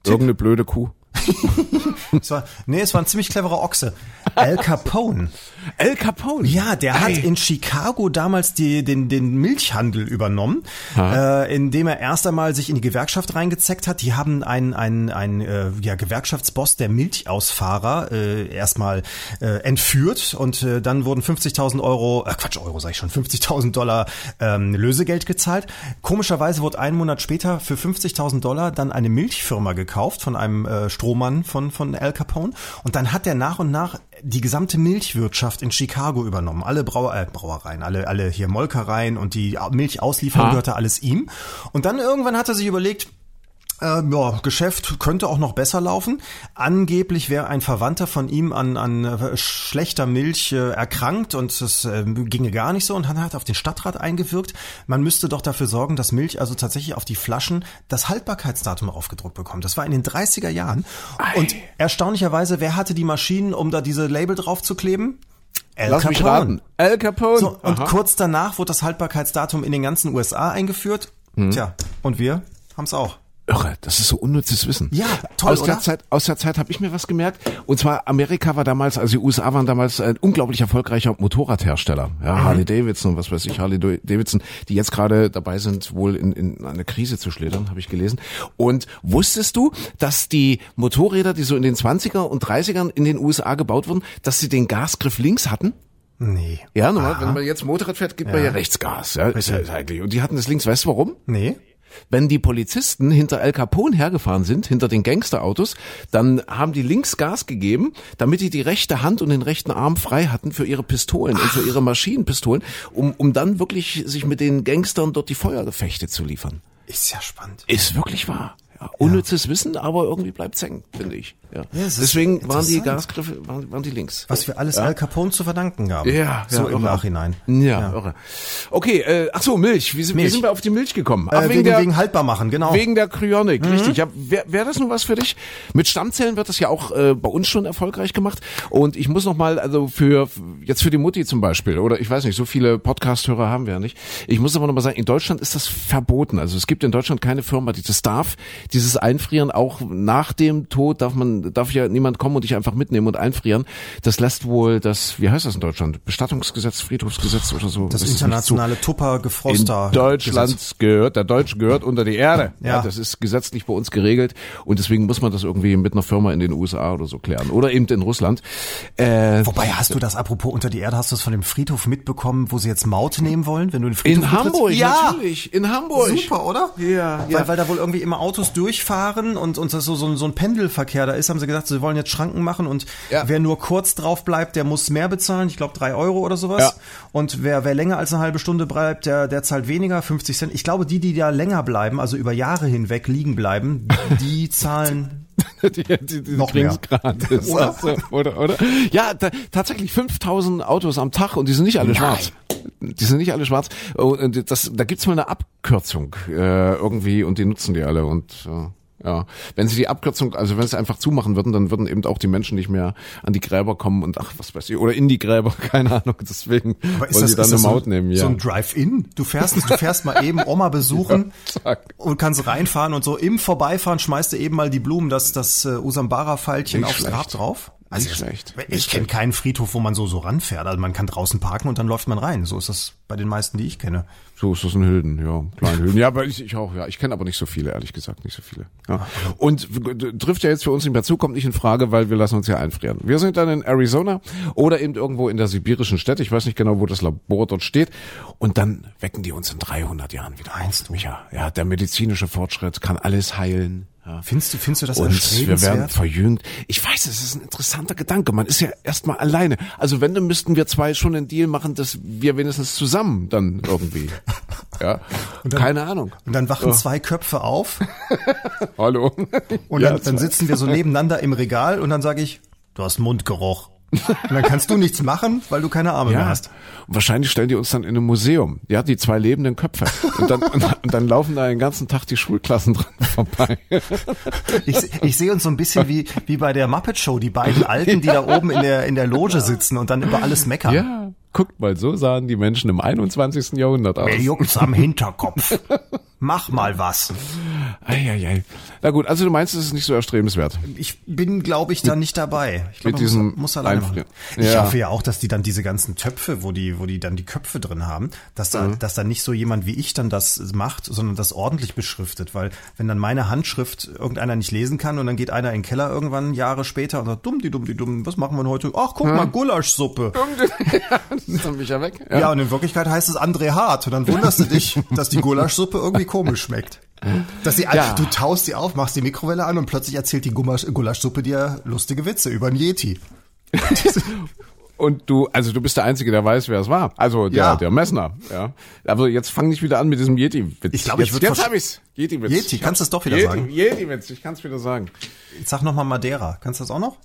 S2: Irgendeine blöde Kuh.
S3: Es war, nee, es war ein ziemlich cleverer Ochse. Al Capone.
S2: El Capone.
S3: Ja, der hat
S2: Ei.
S3: in Chicago damals die, den, den Milchhandel übernommen, äh, indem er erst einmal sich in die Gewerkschaft reingezeckt hat. Die haben einen, einen, einen äh, ja, Gewerkschaftsboss der Milchausfahrer äh, erstmal äh, entführt und äh, dann wurden 50.000 Euro, äh, Quatsch, Euro sag ich schon, 50.000 Dollar ähm, Lösegeld gezahlt. Komischerweise wurde einen Monat später für 50.000 Dollar dann eine Milchfirma gekauft von einem äh, Strohmann von, von Al Capone und dann hat er nach und nach die gesamte Milchwirtschaft in Chicago übernommen. Alle Brauer, äh, Brauereien, alle, alle hier Molkereien und die Milchauslieferung
S2: Ah.
S3: gehörte alles ihm. Und dann irgendwann hat er sich überlegt, äh, ja, Geschäft könnte auch noch besser laufen. Angeblich wäre ein Verwandter von ihm an, an äh, schlechter Milch äh, erkrankt und es äh, ginge gar nicht so und dann hat auf den Stadtrat eingewirkt. Man müsste doch dafür sorgen, dass Milch also tatsächlich auf die Flaschen das Haltbarkeitsdatum aufgedruckt bekommt. Das war in den 30er Jahren. Und erstaunlicherweise, wer hatte die Maschinen, um da diese Label drauf zu kleben? Al
S2: Lass mich
S3: Capone.
S2: raten. El Capone.
S3: So, und
S2: Aha.
S3: kurz danach wurde das Haltbarkeitsdatum in den ganzen USA eingeführt.
S2: Hm.
S3: Tja, und wir haben's auch.
S2: Irre, das ist so unnützes Wissen.
S3: Ja, toll,
S2: aus Der
S3: oder?
S2: Zeit, aus der Zeit habe ich mir was gemerkt. Und zwar Amerika war damals, also die USA waren damals ein unglaublich erfolgreicher Motorradhersteller. Ja,
S3: Mhm.
S2: Harley Davidson und was weiß ich, Harley Davidson, die jetzt gerade dabei sind, wohl in, in eine Krise zu schlittern, habe ich gelesen. Und wusstest du, dass die Motorräder, die so in den 20er und 30ern in den USA gebaut wurden, dass sie den Gasgriff links hatten?
S3: Nee.
S2: Ja, normal, wenn man jetzt Motorrad fährt, gibt man
S3: Ja.
S2: ja rechts Gas. Ja, ist ja ist eigentlich. Und die hatten das links. Weißt du warum?
S3: Nee.
S2: Wenn die Polizisten hinter Al Capone hergefahren sind, hinter den Gangsterautos, dann haben die links Gas gegeben, damit die die rechte Hand und den rechten Arm frei hatten für ihre Pistolen und für ihre Maschinenpistolen, um, um dann wirklich sich mit den Gangstern dort die Feuergefechte zu liefern.
S3: Ist ja spannend.
S2: Ist wirklich wahr. Unnützes Wissen, aber irgendwie bleibt's hängen, finde ich. Ja. Deswegen waren die. Gasgriffe, waren, waren die links.
S3: Was wir alles Al Capone zu verdanken haben.
S2: Ja,
S3: so im
S2: irre.
S3: Nachhinein.
S2: Ja, irre. Okay, äh, ach so, Milch. Wie sind, wie
S3: Milch.
S2: sind wir auf die Milch gekommen?
S3: Äh,
S2: Ach,
S3: wegen, wegen haltbar machen, genau.
S2: Wegen der Kryonik,
S3: Mhm.
S2: richtig. Ja, Wäre wär das nun was für dich? Mit Stammzellen wird das ja auch äh, bei uns schon erfolgreich gemacht. Und ich muss noch mal, also für jetzt für die Mutti zum Beispiel, oder ich weiß nicht, so viele Podcast-Hörer haben wir ja nicht. Ich muss aber noch mal sagen, in Deutschland ist das verboten. Also es gibt in Deutschland keine Firma, die das darf. Dieses Einfrieren auch nach dem Tod darf man, darf ja niemand kommen und dich einfach mitnehmen und einfrieren. Das lässt wohl das, wie heißt das in Deutschland? Bestattungsgesetz, Friedhofsgesetz oder so.
S3: Das internationale Tupper-Gefroster.
S2: In Deutschland Gesetz. gehört, der Deutsche gehört unter die Erde. Ja. ja. Das ist gesetzlich bei uns geregelt und deswegen muss man das irgendwie mit einer Firma in den USA oder so klären oder eben in Russland.
S3: Äh, Wobei hast du das apropos unter die Erde, hast du das von dem Friedhof mitbekommen, wo sie jetzt Maut nehmen wollen, wenn du den Friedhof
S2: In Hamburg, ja. natürlich. In Hamburg.
S3: Super, oder?
S2: Ja.
S3: Weil, weil da wohl irgendwie immer Autos durchfahren und, und das so, so, so ein Pendelverkehr da ist, haben sie gesagt, sie wollen jetzt Schranken machen und ja. wer nur kurz drauf bleibt, der muss mehr bezahlen. Ich glaube drei Euro oder sowas. Ja. Und wer, wer länger als eine halbe Stunde bleibt, der, der zahlt weniger, 50 Cent. Ich glaube, die, die da länger bleiben, also über Jahre hinweg liegen bleiben, die zahlen
S2: die, die, die noch mehr. gratis. Oder? Also, oder, oder? Ja, da, tatsächlich 5000 Autos am Tag und die sind nicht alle Nein. schwarz. Die sind nicht alle schwarz. Und das, da gibt's mal eine Abkürzung äh, irgendwie und die nutzen die alle und äh, ja, wenn sie die Abkürzung, also wenn sie einfach zumachen würden, dann würden eben auch die Menschen nicht mehr an die Gräber kommen und ach, was weiß ich, oder in die Gräber, keine Ahnung, deswegen
S3: Aber ist wollen das, die dann eine Maut so, nehmen. Ja. So ein Drive-In? Du fährst, du fährst mal eben Oma besuchen ja, und kannst reinfahren und so im Vorbeifahren schmeißt du eben mal die Blumen, das, das uh, Usambara-Pfeilchen aufs schlecht. Grab drauf.
S2: Also nicht schlecht.
S3: Ich kenne keinen Friedhof, wo man so so ranfährt. Also man kann draußen parken und dann läuft man rein. So ist das bei den meisten, die ich kenne.
S2: So ist das in Hülden, ja, kleine Hülden. Ja, aber ich, ich auch, ja. Ich kenne aber nicht so viele, ehrlich gesagt, nicht so viele. Ja. Und trifft ja jetzt für uns nicht mehr zu, kommt nicht in Frage, weil wir lassen uns ja einfrieren. Wir sind dann in Arizona oder eben irgendwo in der sibirischen Stadt. Ich weiß nicht genau, wo das Labor dort steht. Und dann wecken die uns in 300 Jahren wieder. Meinst du? Micha, ja, der medizinische Fortschritt kann alles heilen. Ja.
S3: Findest du, findest du das
S2: Und wir werden verjüngt. Ich weiß, es ist ein interessanter Gedanke. Man ist ja erstmal alleine. Also wenn, dann müssten wir zwei schon einen Deal machen, dass wir wenigstens zusammen dann irgendwie. ja. Dann, Keine Ahnung.
S3: Und dann wachen ja. zwei Köpfe auf.
S2: Hallo.
S3: Und ja, dann, dann sitzen wir so nebeneinander im Regal und dann sage ich, du hast Mundgeruch. Und dann kannst du nichts machen, weil du keine Arme ja. mehr hast.
S2: Und wahrscheinlich stellen die uns dann in einem Museum. Ja, die zwei lebenden Köpfe. Und dann, und dann laufen da den ganzen Tag die Schulklassen dran vorbei.
S3: Ich, ich sehe uns so ein bisschen wie, wie bei der Muppet Show, die beiden Alten, die da oben in der, in der Loge sitzen und dann über alles meckern.
S2: Ja, guckt mal, so sahen die Menschen im 21. Jahrhundert aus.
S3: Mir juckt's am Hinterkopf. Mach mal was.
S2: Eieiei. Na gut, also du meinst, es ist nicht so erstrebenswert.
S3: Ich bin, glaube ich, da nicht dabei. Ich
S2: glaube, muss,
S3: muss alleine machen. Ich ja. hoffe ja auch, dass die dann diese ganzen Töpfe, wo die, wo die dann die Köpfe drin haben, dass da, mhm. dass da nicht so jemand wie ich dann das macht, sondern das ordentlich beschriftet, weil wenn dann meine Handschrift irgendeiner nicht lesen kann und dann geht einer in den Keller irgendwann Jahre später und sagt, dumm, die dumm, die dumm, was machen wir heute? Ach, guck ja. mal, Gulaschsuppe. ja, das ist dann mich ja weg. Ja. ja, und in Wirklichkeit heißt es André Hart und dann wunderst du dich, dass die Gulaschsuppe irgendwie komisch schmeckt. Dass sie, ja. du taust sie auf, machst die Mikrowelle an und plötzlich erzählt die Gulaschsuppe dir lustige Witze über einen Yeti.
S2: Und du, also du bist der Einzige, der weiß, wer es war. Also der, ja. der Messner. Ja. Aber jetzt fang nicht wieder an mit diesem Yeti-Witz.
S3: Ich glaube, ich
S2: würde jetzt hab ich's. Yeti-Witz.
S3: Yeti, kannst du es doch wieder
S2: Yeti,
S3: sagen?
S2: Yeti-Witz, ich kann es wieder sagen.
S3: Ich sag nochmal Madeira. Kannst du das auch noch?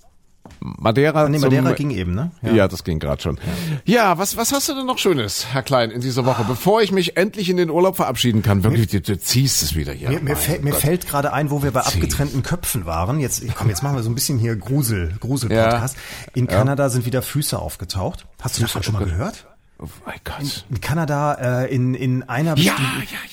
S2: Madeira.
S3: Nee, Madeira ging eben, ne?
S2: Ja, ja das ging gerade schon. Ja. ja, was, was hast du denn noch Schönes, Herr Klein, in dieser Woche, bevor ich mich endlich in den Urlaub verabschieden kann? Wirklich, du, du ziehst es wieder hier.
S3: Mir, mir, fällt, mir fällt gerade ein, wo wir bei abgetrennten Köpfen waren. Jetzt, komm, jetzt machen wir so ein bisschen hier Grusel, Grusel-Podcast. Ja. In Kanada sind wieder Füße aufgetaucht. Hast du das schon mal gehört?
S2: Oh mein Gott.
S3: In, in Kanada, äh, in, in einer
S2: ja,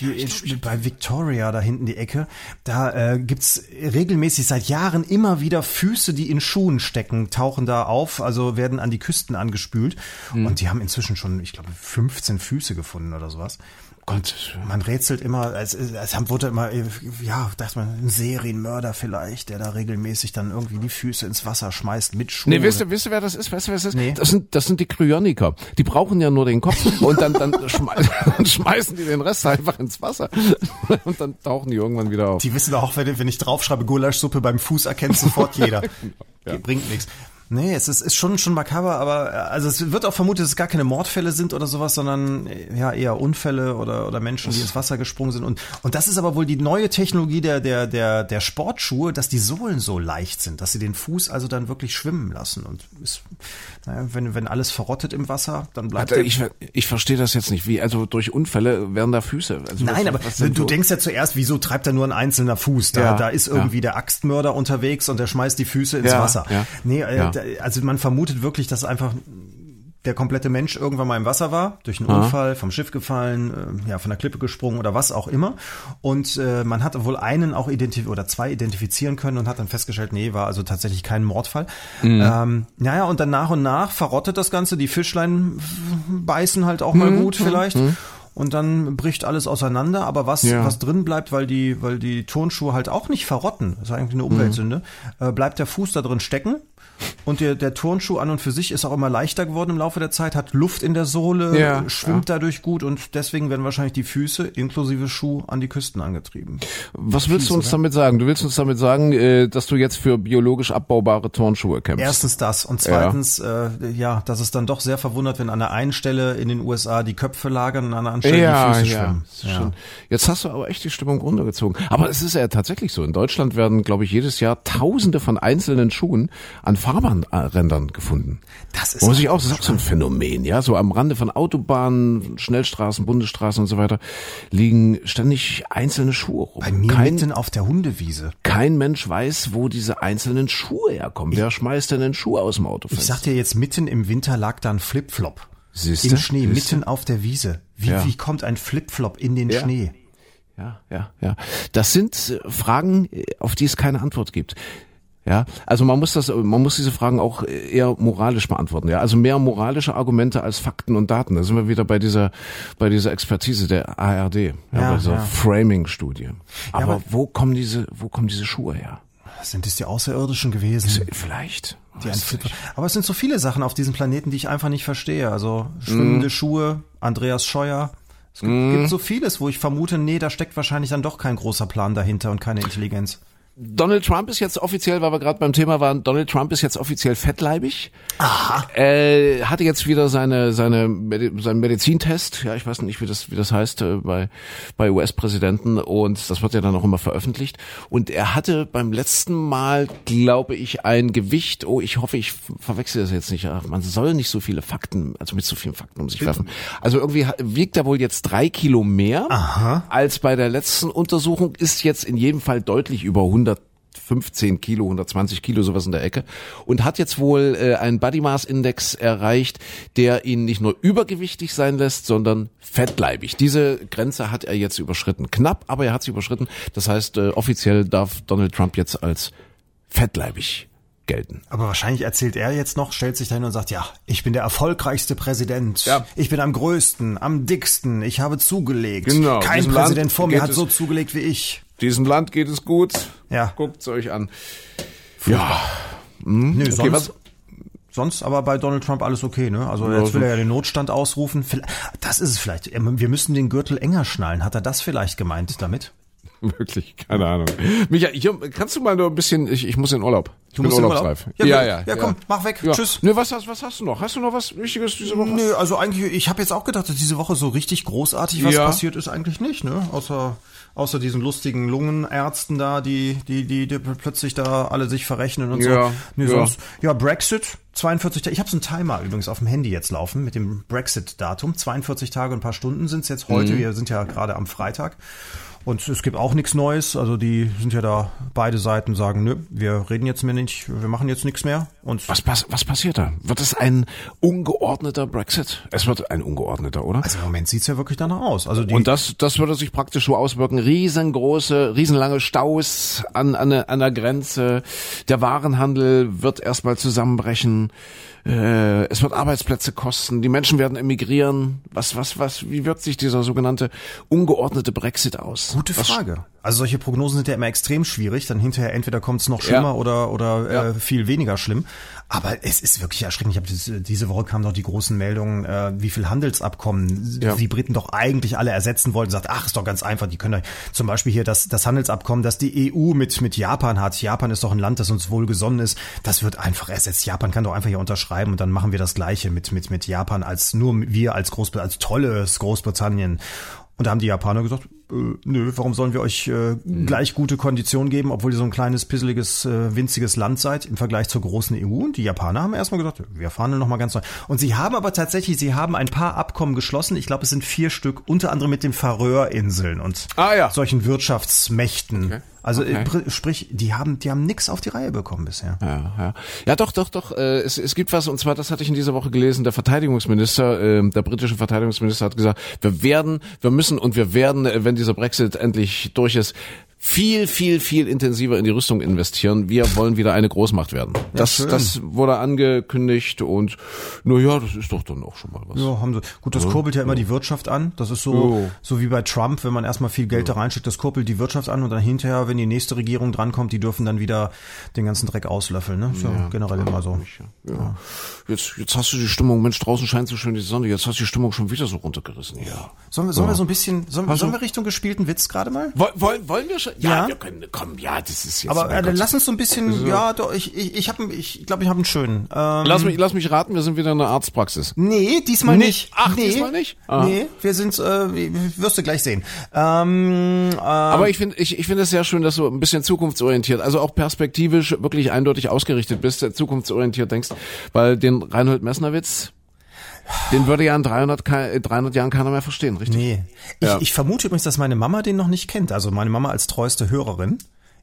S2: ja, ja,
S3: stimmt, bei Victoria, da hinten die Ecke, da äh, gibt's regelmäßig seit Jahren immer wieder Füße, die in Schuhen stecken, tauchen da auf, also werden an die Küsten angespült. Hm. Und die haben inzwischen schon, ich glaube, 15 Füße gefunden oder sowas. Gott, man rätselt immer, es, es wurde immer, ja, dachte man, ein Serienmörder vielleicht, der da regelmäßig dann irgendwie die Füße ins Wasser schmeißt mit Schuhen.
S2: Nee, wisst ihr, wisst ihr, wer das ist? Weißt du, wer das ist? Nee. Das sind, das sind die Kryoniker. Die brauchen ja nur den Kopf und dann, dann, schmeißen, dann schmeißen die den Rest einfach ins Wasser und dann tauchen die irgendwann wieder auf.
S3: Die wissen auch, wenn, wenn ich draufschreibe, Gulaschsuppe beim Fuß erkennt sofort jeder. ja. Bringt nichts. Nee, es ist, ist schon, schon makaber, aber äh, also es wird auch vermutet, dass es gar keine Mordfälle sind oder sowas, sondern äh, ja eher Unfälle oder, oder Menschen, die ins Wasser gesprungen sind. Und, und das ist aber wohl die neue Technologie der, der, der, der Sportschuhe, dass die Sohlen so leicht sind, dass sie den Fuß also dann wirklich schwimmen lassen. Und ist, wenn, wenn alles verrottet im Wasser, dann bleibt
S2: also ich, ich verstehe das jetzt nicht. Wie, also durch Unfälle werden da Füße. Also
S3: Nein, was, aber was du so? denkst ja zuerst, wieso treibt da nur ein einzelner Fuß? Da, ja, da ist irgendwie ja. der Axtmörder unterwegs und der schmeißt die Füße ins
S2: ja,
S3: Wasser. Nee, äh, also man vermutet wirklich, dass einfach der komplette Mensch irgendwann mal im Wasser war, durch einen Unfall, vom Schiff gefallen, äh, ja, von der Klippe gesprungen oder was auch immer. Und äh, man hat wohl einen auch identifiziert oder zwei identifizieren können und hat dann festgestellt, nee, war also tatsächlich kein Mordfall.
S2: Mhm.
S3: Ähm, naja, und dann nach und nach verrottet das Ganze, die Fischlein beißen halt auch mal
S2: Mhm.
S3: gut vielleicht. Und dann bricht alles auseinander, aber was,
S2: Ja.
S3: was drin bleibt, weil die, weil die Turnschuhe halt auch nicht verrotten, das ist eigentlich eine Umweltsünde, äh, bleibt der Fuß da drin stecken. Und der, der Turnschuh an und für sich ist auch immer leichter geworden im Laufe der Zeit, hat Luft in der Sohle,
S2: Ja,
S3: schwimmt dadurch gut und deswegen werden wahrscheinlich die Füße inklusive Schuh an die Küsten angetrieben.
S2: Was willst du uns damit sagen? Du willst uns damit sagen, äh, dass du jetzt für biologisch abbaubare Turnschuhe kämpfst?
S3: Erstens das und zweitens, ja, äh, ja dass es dann doch sehr verwundert, wenn an der einen Stelle in den USA die Köpfe lagern und an der anderen Stelle
S2: ja,
S3: die Füße
S2: ja,
S3: schwimmen.
S2: schon- Jetzt hast du aber echt die Stimmung runtergezogen. Aber es ist ja tatsächlich so. In Deutschland werden, glaube ich, jedes Jahr Tausende von einzelnen Schuhen an Fahrbahnrändern gefunden.
S3: Das ist
S2: Muss ich auch, das ist auch so ein Phänomen, ja. So am Rande von Autobahnen, Schnellstraßen, Bundesstraßen und so weiter liegen ständig einzelne Schuhe rum.
S3: Bei mir
S2: kein,
S3: mitten auf der Hundewiese.
S2: kein Mensch weiß, wo diese einzelnen Schuhe herkommen. Wer schmeißt denn einen Schuh aus dem Auto?
S3: Ich sag dir jetzt, mitten im Winter lag da ein Flipflop.
S2: Siehste?
S3: Im Schnee,
S2: Siehste?
S3: mitten auf der Wiese. Wie,
S2: Ja.
S3: wie kommt ein Flipflop in den
S2: Ja.
S3: Schnee?
S2: Ja, ja, ja. Das sind äh, Fragen, äh, auf die es keine Antwort gibt. Ja, also man muss das, man muss diese Fragen auch eher moralisch beantworten. Ja, also mehr moralische Argumente als Fakten und Daten. Da sind wir wieder bei dieser, bei dieser Expertise der ARD, ja,
S3: Ja,
S2: bei dieser
S3: ja.
S2: Framing-Studie. Aber,
S3: aber-
S2: wo kommen diese, wo kommen diese Schuhe her?
S3: Sind es die Außerirdischen gewesen?
S2: Vielleicht.
S3: Die. Aber es sind so viele Sachen auf diesem Planeten, die ich einfach nicht verstehe. Also schwimmende
S2: Mhm.
S3: Schuhe, Andreas Scheuer. Es gibt, gibt so vieles, wo ich vermute, nee, da steckt wahrscheinlich dann doch kein großer Plan dahinter und keine Intelligenz.
S2: Donald Trump ist jetzt offiziell, weil wir gerade beim Thema waren, Donald Trump ist jetzt offiziell fettleibig. Aha. Äh, hatte jetzt wieder seine, seine, Medi- seinen Medizintest, ja, ich weiß nicht, wie das, wie das heißt, äh, bei, bei US-Präsidenten und das wird ja dann auch immer veröffentlicht. Und er hatte beim letzten Mal, glaube ich, ein Gewicht, oh, ich hoffe, ich verwechsel das jetzt nicht, ach, man soll nicht so viele Fakten, also mit so vielen Fakten um sich werfen. Also irgendwie wiegt er wohl jetzt drei Kilo mehr
S3: Aha.
S2: als bei der letzten Untersuchung, ist jetzt in jedem Fall deutlich über 115 Kilo, 120 Kilo, sowas in der Ecke und hat jetzt wohl äh, einen Body Mass Index erreicht, der ihn nicht nur übergewichtig sein lässt, sondern fettleibig. Diese Grenze hat er jetzt überschritten. Knapp, aber er hat sie überschritten. Das heißt, äh, offiziell darf Donald Trump jetzt als fettleibig gelten.
S3: Aber wahrscheinlich erzählt er jetzt noch, stellt sich dahin und sagt, ja, ich bin der erfolgreichste Präsident.
S2: Ja.
S3: Ich bin am größten, am dicksten. Ich habe zugelegt.
S2: Genau,
S3: Kein Präsident
S2: Land
S3: vor mir hat so zugelegt wie ich.
S2: Diesem Land geht es gut.
S3: Ja.
S2: Guckt's euch an. Ja.
S3: Nö,
S2: Okay,
S3: sonst,
S2: was,
S3: sonst aber bei Donald Trump alles okay, ne? Also jetzt will er ja den Notstand ausrufen. Das ist es vielleicht. Wir müssen den Gürtel enger schnallen. Hat er das vielleicht gemeint damit?
S2: Wirklich, keine Ahnung. Micha, hier, kannst du mal nur ein bisschen, ich, ich muss in Urlaub. Ich
S3: Du
S2: bin urlaubsreif.
S3: Urlaub?
S2: Ja,
S3: Ja,
S2: ja,
S3: ja, komm, mach weg.
S2: Ja.
S3: Tschüss.
S2: Ne, was hast, was hast du noch? Hast du noch was Wichtiges diese Woche?
S3: Nö, also eigentlich, ich habe jetzt auch gedacht, dass diese Woche so richtig großartig was
S2: Ja.
S3: passiert ist eigentlich nicht, ne? Außer außer diesen lustigen Lungenärzten da, die die die, die plötzlich da alle sich verrechnen und
S2: Ja,
S3: so. Nee,
S2: ja.
S3: sonst ja Brexit 42 Tage. Ich habe so einen Timer übrigens auf dem Handy jetzt laufen mit dem Brexit Datum. 42 Tage und ein paar Stunden sind's jetzt heute.
S2: Mhm.
S3: Wir sind ja gerade am Freitag. Und es gibt auch nichts Neues. Also die sind ja da, beide Seiten sagen, nö, wir reden jetzt mehr nicht, wir machen jetzt nichts mehr. Und
S2: Was, pass, was passiert da? Wird es ein ungeordneter Brexit? Es wird ein ungeordneter, oder?
S3: also im Moment sieht's ja wirklich danach aus. Also die,
S2: Und das, das würde sich praktisch so auswirken. Riesengroße, riesenlange Staus an, an, der- an der Grenze. Der Warenhandel wird erstmal zusammenbrechen. Äh, es wird Arbeitsplätze kosten. Die Menschen werden emigrieren. Was, was, was, wie wirkt sich dieser sogenannte ungeordnete Brexit aus?
S3: Gute
S2: Was-
S3: Frage. Also solche Prognosen sind ja immer extrem schwierig. Dann hinterher entweder kommt es noch schlimmer
S2: Ja.
S3: oder oder
S2: Ja.
S3: äh, viel weniger schlimm. Aber es ist wirklich erschreckend. Ich habe diese, Woche kamen doch die großen Meldungen, äh, wie viel Handelsabkommen
S2: Ja.
S3: die Briten doch eigentlich alle ersetzen wollten. Sagt, ach, ist doch ganz einfach. Die können doch, zum Beispiel hier das das Handelsabkommen, das die EU mit mit Japan hat. Japan ist doch ein Land, das uns wohlgesonnen ist. Das wird einfach ersetzt. Japan kann doch einfach hier unterschreiben und dann machen wir das Gleiche mit mit mit Japan als nur wir als Großbritannien als tolles Großbritannien. Und da haben die Japaner gesagt, nö, warum sollen wir euch äh, gleich gute Konditionen geben, obwohl ihr so ein kleines, pisseliges, äh, winziges Land seid im Vergleich zur großen EU? Und die Japaner haben erstmal gesagt, wir verhandeln noch mal ganz neu. Und sie haben aber tatsächlich, sie haben ein paar Abkommen geschlossen. Ich glaube, es sind vier Stück, unter anderem mit den Färöerinseln und
S2: Ah, ja.
S3: solchen Wirtschaftsmächten. Also okay. sprich, die haben, die haben nix auf die Reihe bekommen bisher.
S2: Ja, ja. Ja, doch, doch, doch. Äh, es, es gibt was, und zwar, das hatte ich in dieser Woche gelesen, der Verteidigungsminister, äh, der britische Verteidigungsminister hat gesagt, wir werden, wir müssen und wir werden, äh, wenn dieser Brexit endlich durch ist, viel, viel, viel intensiver in die Rüstung investieren. Wir wollen wieder eine Großmacht werden. Ja, das, schön. das wurde angekündigt und nur ja, das ist doch dann auch schon mal was.
S3: Ja, haben sie. Gut, das ja, kurbelt ja, ja immer die Wirtschaft an. Das ist so, ja. so wie bei Trump, wenn man erstmal viel Geld da reinschickt, das kurbelt die Wirtschaft an und dann hinterher, wenn die nächste Regierung drankommt, die dürfen dann wieder den ganzen Dreck auslöffeln. Ne? Ja, generell immer so.
S2: Ja. Jetzt, jetzt hast du die Stimmung, Mensch, draußen scheint so schön die Sonne, jetzt hast du die Stimmung schon wieder so runtergerissen. Ja.
S3: Sollen wir, sollen wir so ein bisschen, sollen, sollen wir Richtung gespielten Witz gerade mal?
S2: Wollen, wollen wir schon? Schon. Ja, ja, wir können, komm, ja, das ist jetzt.
S3: Aber äh, lass uns so ein bisschen, also, ja, doch, ich, ich, ich habe, ich glaube, ich habe einen schönen.
S2: Ähm, lass mich, lass mich raten, wir sind wieder in der Arztpraxis.
S3: Nee, diesmal nicht. nicht.
S2: Ach,
S3: nee.
S2: diesmal nicht?
S3: Aha. Nee, wir sind, äh, wirst du gleich sehen. Ähm,
S2: äh, Aber ich finde, ich, ich finde es sehr schön, dass du ein bisschen zukunftsorientiert, also auch perspektivisch wirklich eindeutig ausgerichtet bist, zukunftsorientiert denkst, weil den Reinhold Messner-Witz, den würde ja in 300, 300 Jahren keiner mehr verstehen, richtig?
S3: Nee. Ich, ja. ich vermute übrigens, dass meine Mama den noch nicht kennt. Also meine Mama als treueste Hörerin.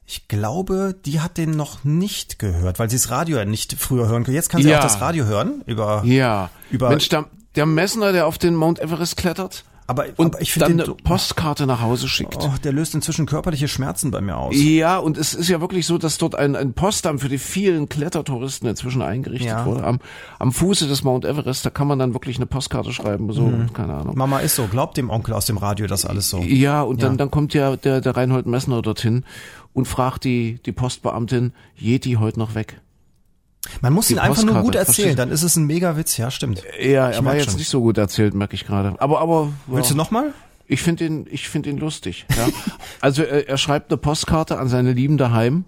S3: Ich glaube, die hat den noch nicht gehört, weil sie das Radio ja nicht früher hören kann. Jetzt kann sie ja. auch das Radio hören über.
S2: Ja. Über Mensch, der, der Messner, der auf den Mount Everest klettert.
S3: Aber,
S2: und
S3: aber ich
S2: finde dann eine Postkarte nach Hause schickt.
S3: Oh, der löst inzwischen körperliche Schmerzen bei mir aus.
S2: Ja, und es ist ja wirklich so, dass dort ein, ein Postamt für die vielen Klettertouristen inzwischen eingerichtet ja. wurde. Am, am Fuße des Mount Everest, da kann man dann wirklich eine Postkarte schreiben, so, mhm. keine Ahnung.
S3: Mama ist so, glaubt dem Onkel aus dem Radio das alles so.
S2: Ja, und dann, ja. dann kommt ja der, der Reinhold Messner dorthin und fragt die, die Postbeamtin, Yeti heute noch weg?
S3: Man muss ihn einfach nur gut erzählen, dann ist es ein mega Witz, ja, stimmt.
S2: Ja, er war jetzt schon. nicht so gut erzählt, merke ich gerade. Aber, aber.
S3: Willst ja. du nochmal?
S2: Ich finde ihn, ich finde ihn lustig. Ja. also er, er schreibt eine Postkarte an seine Lieben daheim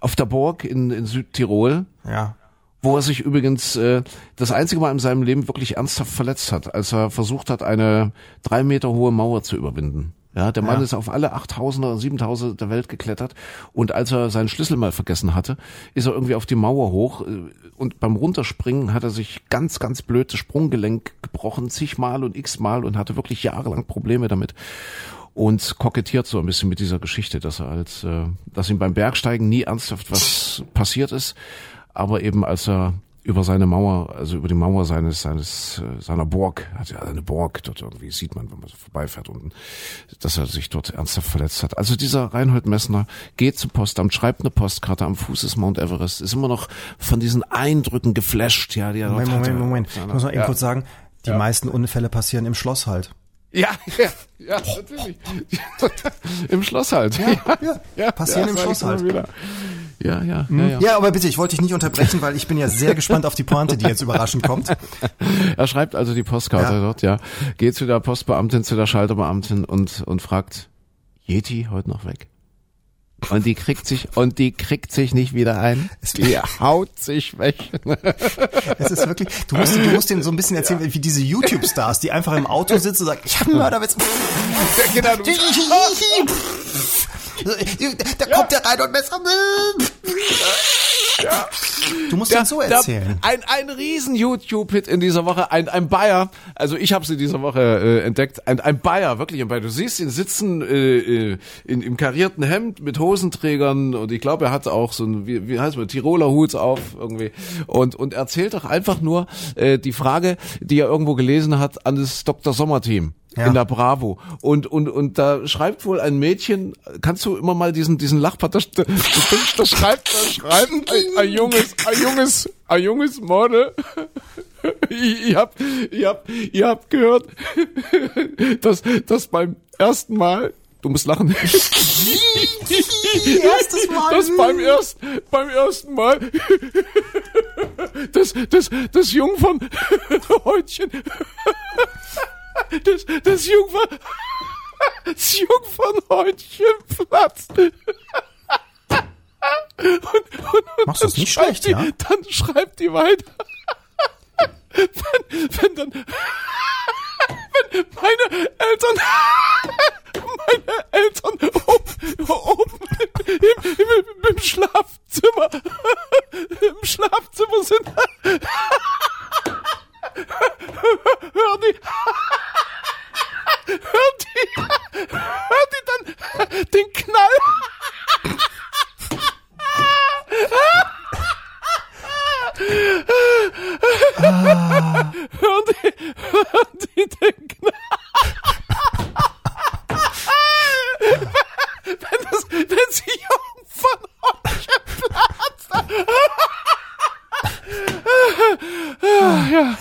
S2: auf der Burg in, in Südtirol.
S3: Ja.
S2: Wo er sich übrigens äh, das einzige Mal in seinem Leben wirklich ernsthaft verletzt hat, als er versucht hat, eine drei Meter hohe Mauer zu überwinden. Ja, der Mann ja. ist auf alle 8000er und 7000 der Welt geklettert und als er seinen Schlüssel mal vergessen hatte, ist er irgendwie auf die Mauer hoch äh, und beim Runterspringen hat er sich ganz, ganz blöd das Sprunggelenk gebrochen, zigmal und x-mal und hatte wirklich jahrelang Probleme damit und kokettiert so ein bisschen mit dieser Geschichte, dass er als, äh, dass ihm beim Bergsteigen nie ernsthaft was passiert ist, aber eben als er über seine Mauer, also über die Mauer seines, seines, äh, seiner Burg, hat ja eine Burg dort irgendwie, sieht man, wenn man so vorbeifährt unten, dass er sich dort ernsthaft verletzt hat. Also dieser Reinhold Messner geht zum Postamt, schreibt eine Postkarte am Fuß des Mount Everest, ist immer noch von diesen Eindrücken geflasht, ja, die er
S3: Moment, Moment, Moment, ich muss mal eben ja. kurz sagen, die ja. meisten Unfälle passieren im Schloss halt.
S2: Ja, ja, ja, natürlich. Im Schloss halt.
S3: Ja, ja, ja passieren im Schloss halt. Wieder.
S2: Ja, ja,
S3: mhm. ja, ja. Ja, aber bitte, ich wollte dich nicht unterbrechen, weil ich bin ja sehr gespannt auf die Pointe, die jetzt überraschend kommt.
S2: Er schreibt also die Postkarte ja. dort, ja. Geht zu der Postbeamtin, zu der Schalterbeamtin und, und fragt, Yeti heute noch weg? Und die kriegt sich, und die kriegt sich nicht wieder ein. Die haut sich weg.
S3: Es ist wirklich, du musst, du musst denen so ein bisschen erzählen, ja. wie diese YouTube-Stars, die einfach im Auto sitzen und sagen, ich hab einen Mörderwitz. Ja, genau, da kommt der rein und Messer. Ja. Du musst ja, so erzählen.
S2: ein, ein riesen YouTube-Hit in dieser Woche, ein, ein Bayer, also ich habe sie diese Woche äh, entdeckt, ein, ein Bayer, wirklich ein Bayer. Du siehst ihn sitzen äh, äh, in, im karierten Hemd mit Hosenträgern und ich glaube, er hat auch so ein, wie, wie heißt man, Tiroler Hut auf irgendwie und, und erzählt doch einfach nur äh, die Frage, die er irgendwo gelesen hat an das Dr. Sommer-Team ja. in der Bravo. Und, und, und da schreibt wohl ein Mädchen, kannst du immer mal diesen, diesen Lachpart, das, das, das schreibt, das schreibt ein, ein junges, ein junges, ein junges Model. ihr habt, ihr habt, ihr habt gehört, dass, dass beim ersten Mal Du musst lachen.
S3: Erstes Mal.
S2: Das beim ersten, beim ersten Mal. Das, das, das Jungfernhäutchen das, das Jungfer, das Jungfernhäutchen platzt.
S3: Und, und, Machst du das nicht schlecht,
S2: die,
S3: ja?
S2: Dann schreibt die weiter. Wenn, wenn dann, wenn meine Eltern, meine Eltern oben, oben im, im, im Schlafzimmer, im Schlafzimmer sind, Hör die! Hör die! Hör die dann den Knall! Hör die, Hör die den Knall? wenn, das, wenn sie Jungen von Orange platzt.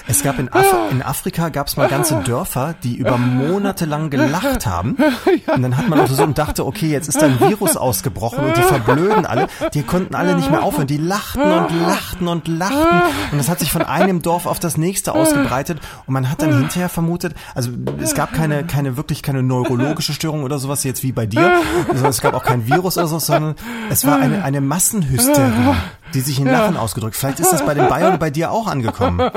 S3: Es gab in, Af in Afrika gab es mal ganze Dörfer, die über Monate lang gelacht haben. Und dann hat man also so und dachte, okay, jetzt ist da ein Virus ausgebrochen und die verblöden alle. Die konnten alle nicht mehr aufhören. Die lachten und lachten und lachten. Und das hat sich von einem Dorf auf das nächste ausgebreitet. Und man hat dann hinterher vermutet, also es gab keine, keine wirklich keine neurologische Störung oder sowas jetzt wie bei dir. Also es gab auch kein Virus oder so, sondern es war eine, eine Massenhysterie, die sich in Lachen ausgedrückt. Vielleicht ist das bei den Bayern bei dir auch angekommen.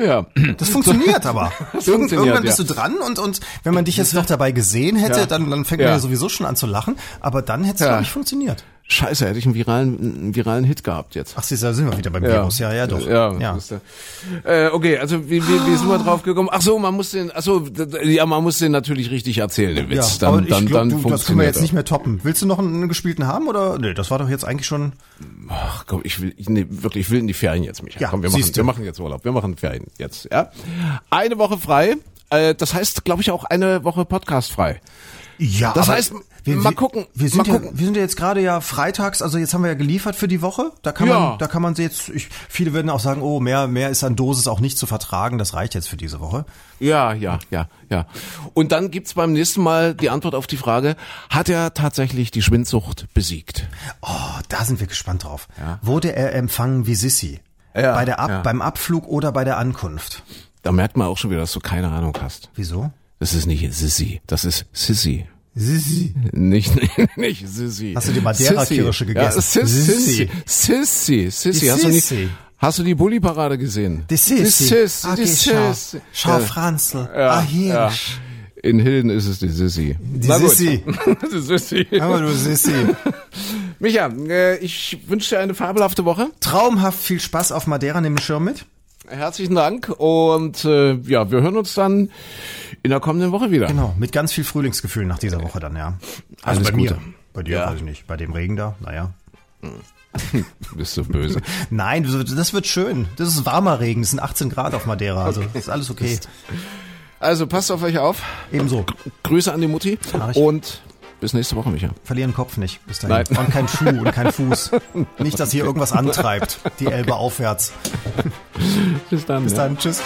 S2: Ja.
S3: Das funktioniert aber.
S2: Das
S3: Irgend,
S2: funktioniert,
S3: irgendwann bist
S2: ja.
S3: du dran und, und wenn man dich jetzt noch dabei gesehen hätte,
S2: Ja.
S3: dann, dann fängt man
S2: Ja.
S3: ja sowieso schon an zu lachen. Aber dann hätte es,
S2: Ja.
S3: glaube ich, funktioniert.
S2: Scheiße, hätte ich einen viralen, einen viralen Hit gehabt jetzt.
S3: Ach, siehst du, da sind wir wieder beim Virus. Ja, ja, doch.
S2: Ja,
S3: ja.
S2: Äh, okay, also wie, wie, wie sind wir drauf gekommen? Ach so, man muss den, ach so, ja, man muss den natürlich richtig erzählen, den Witz.
S3: Ja, aber
S2: dann,
S3: ich
S2: dann,
S3: glaub,
S2: dann
S3: du, das können wir jetzt
S2: er.
S3: nicht mehr toppen. Willst du noch einen, einen gespielten haben oder? Nee, das war doch jetzt eigentlich schon.
S2: Ach komm, ich will, ich, nee, wirklich, ich will in die Ferien jetzt, Michael.
S3: Ja,
S2: komm, wir machen, wir machen jetzt Urlaub. Wir machen Ferien jetzt, ja. Eine Woche frei. Äh, das heißt, glaube ich, auch eine Woche Podcast frei.
S3: Ja,
S2: Das heißt, mal gucken,
S3: Wir sind, ja,
S2: gucken.
S3: wir sind ja jetzt gerade ja freitags, also jetzt haben wir ja geliefert für die Woche. Da kann
S2: Ja.
S3: man, da kann man sie jetzt. Ich, viele werden auch sagen, oh, mehr, mehr ist an Dosis auch nicht zu vertragen. Das reicht jetzt für diese Woche.
S2: Ja, ja, ja, ja. Und dann gibt's beim nächsten Mal die Antwort auf die Frage, hat er tatsächlich die Schwindsucht besiegt?
S3: Oh, da sind wir gespannt drauf. Wurde er empfangen wie Sissi?
S2: Ja,
S3: bei der Ab
S2: ja.
S3: beim Abflug oder bei der Ankunft?
S2: Da merkt man auch schon wieder, dass du keine Ahnung hast.
S3: Wieso?
S2: Das ist nicht Sissy, das ist Sissy.
S3: Sissi.
S2: Nicht, nicht Sissy.
S3: Hast du die Madeira-Kirsche gegessen?
S2: Ja, Sissy.
S3: Sissy.
S2: Sissy. Sissy.
S3: Die
S2: Hast du
S3: Sissy.
S2: hast du die Bulli-Parade gesehen?
S3: Die Sissi.
S2: Die Sissy.
S3: Ah,
S2: Die
S3: die Schau. Franzl.
S2: Ja,
S3: ah, hier.
S2: ja. In Hilden ist es die Sissy.
S3: Die
S2: Na gut.
S3: Sissi.
S2: die Sissy.
S3: Aber du Sissi.
S2: Micha, äh, ich wünsche dir eine fabelhafte Woche.
S3: Traumhaft viel Spaß auf Madeira. Nimm den Schirm mit.
S2: Herzlichen Dank und äh, ja, wir hören uns dann in der kommenden Woche wieder.
S3: Genau, mit ganz viel Frühlingsgefühl nach dieser Woche dann, ja. Also
S2: Alles
S3: bei mir.
S2: Gute.
S3: Bei dir
S2: Ja.
S3: weiß ich nicht. Bei dem Regen da, naja.
S2: Bist du böse.
S3: Nein, das wird schön. Das ist warmer Regen. Es sind 18 Grad auf Madeira. Also ist alles okay.
S2: Also passt auf euch auf.
S3: Ebenso.
S2: Grüße an die Mutti und bis nächste Woche, Micha.
S3: Verlieren Kopf nicht bis dahin.
S2: Nein.
S3: Und kein Schuh und kein Fuß. Nicht, dass hier irgendwas antreibt. Die Elbe aufwärts.
S2: Bis dann.
S3: Bis
S2: ja.
S3: dann. Tschüss.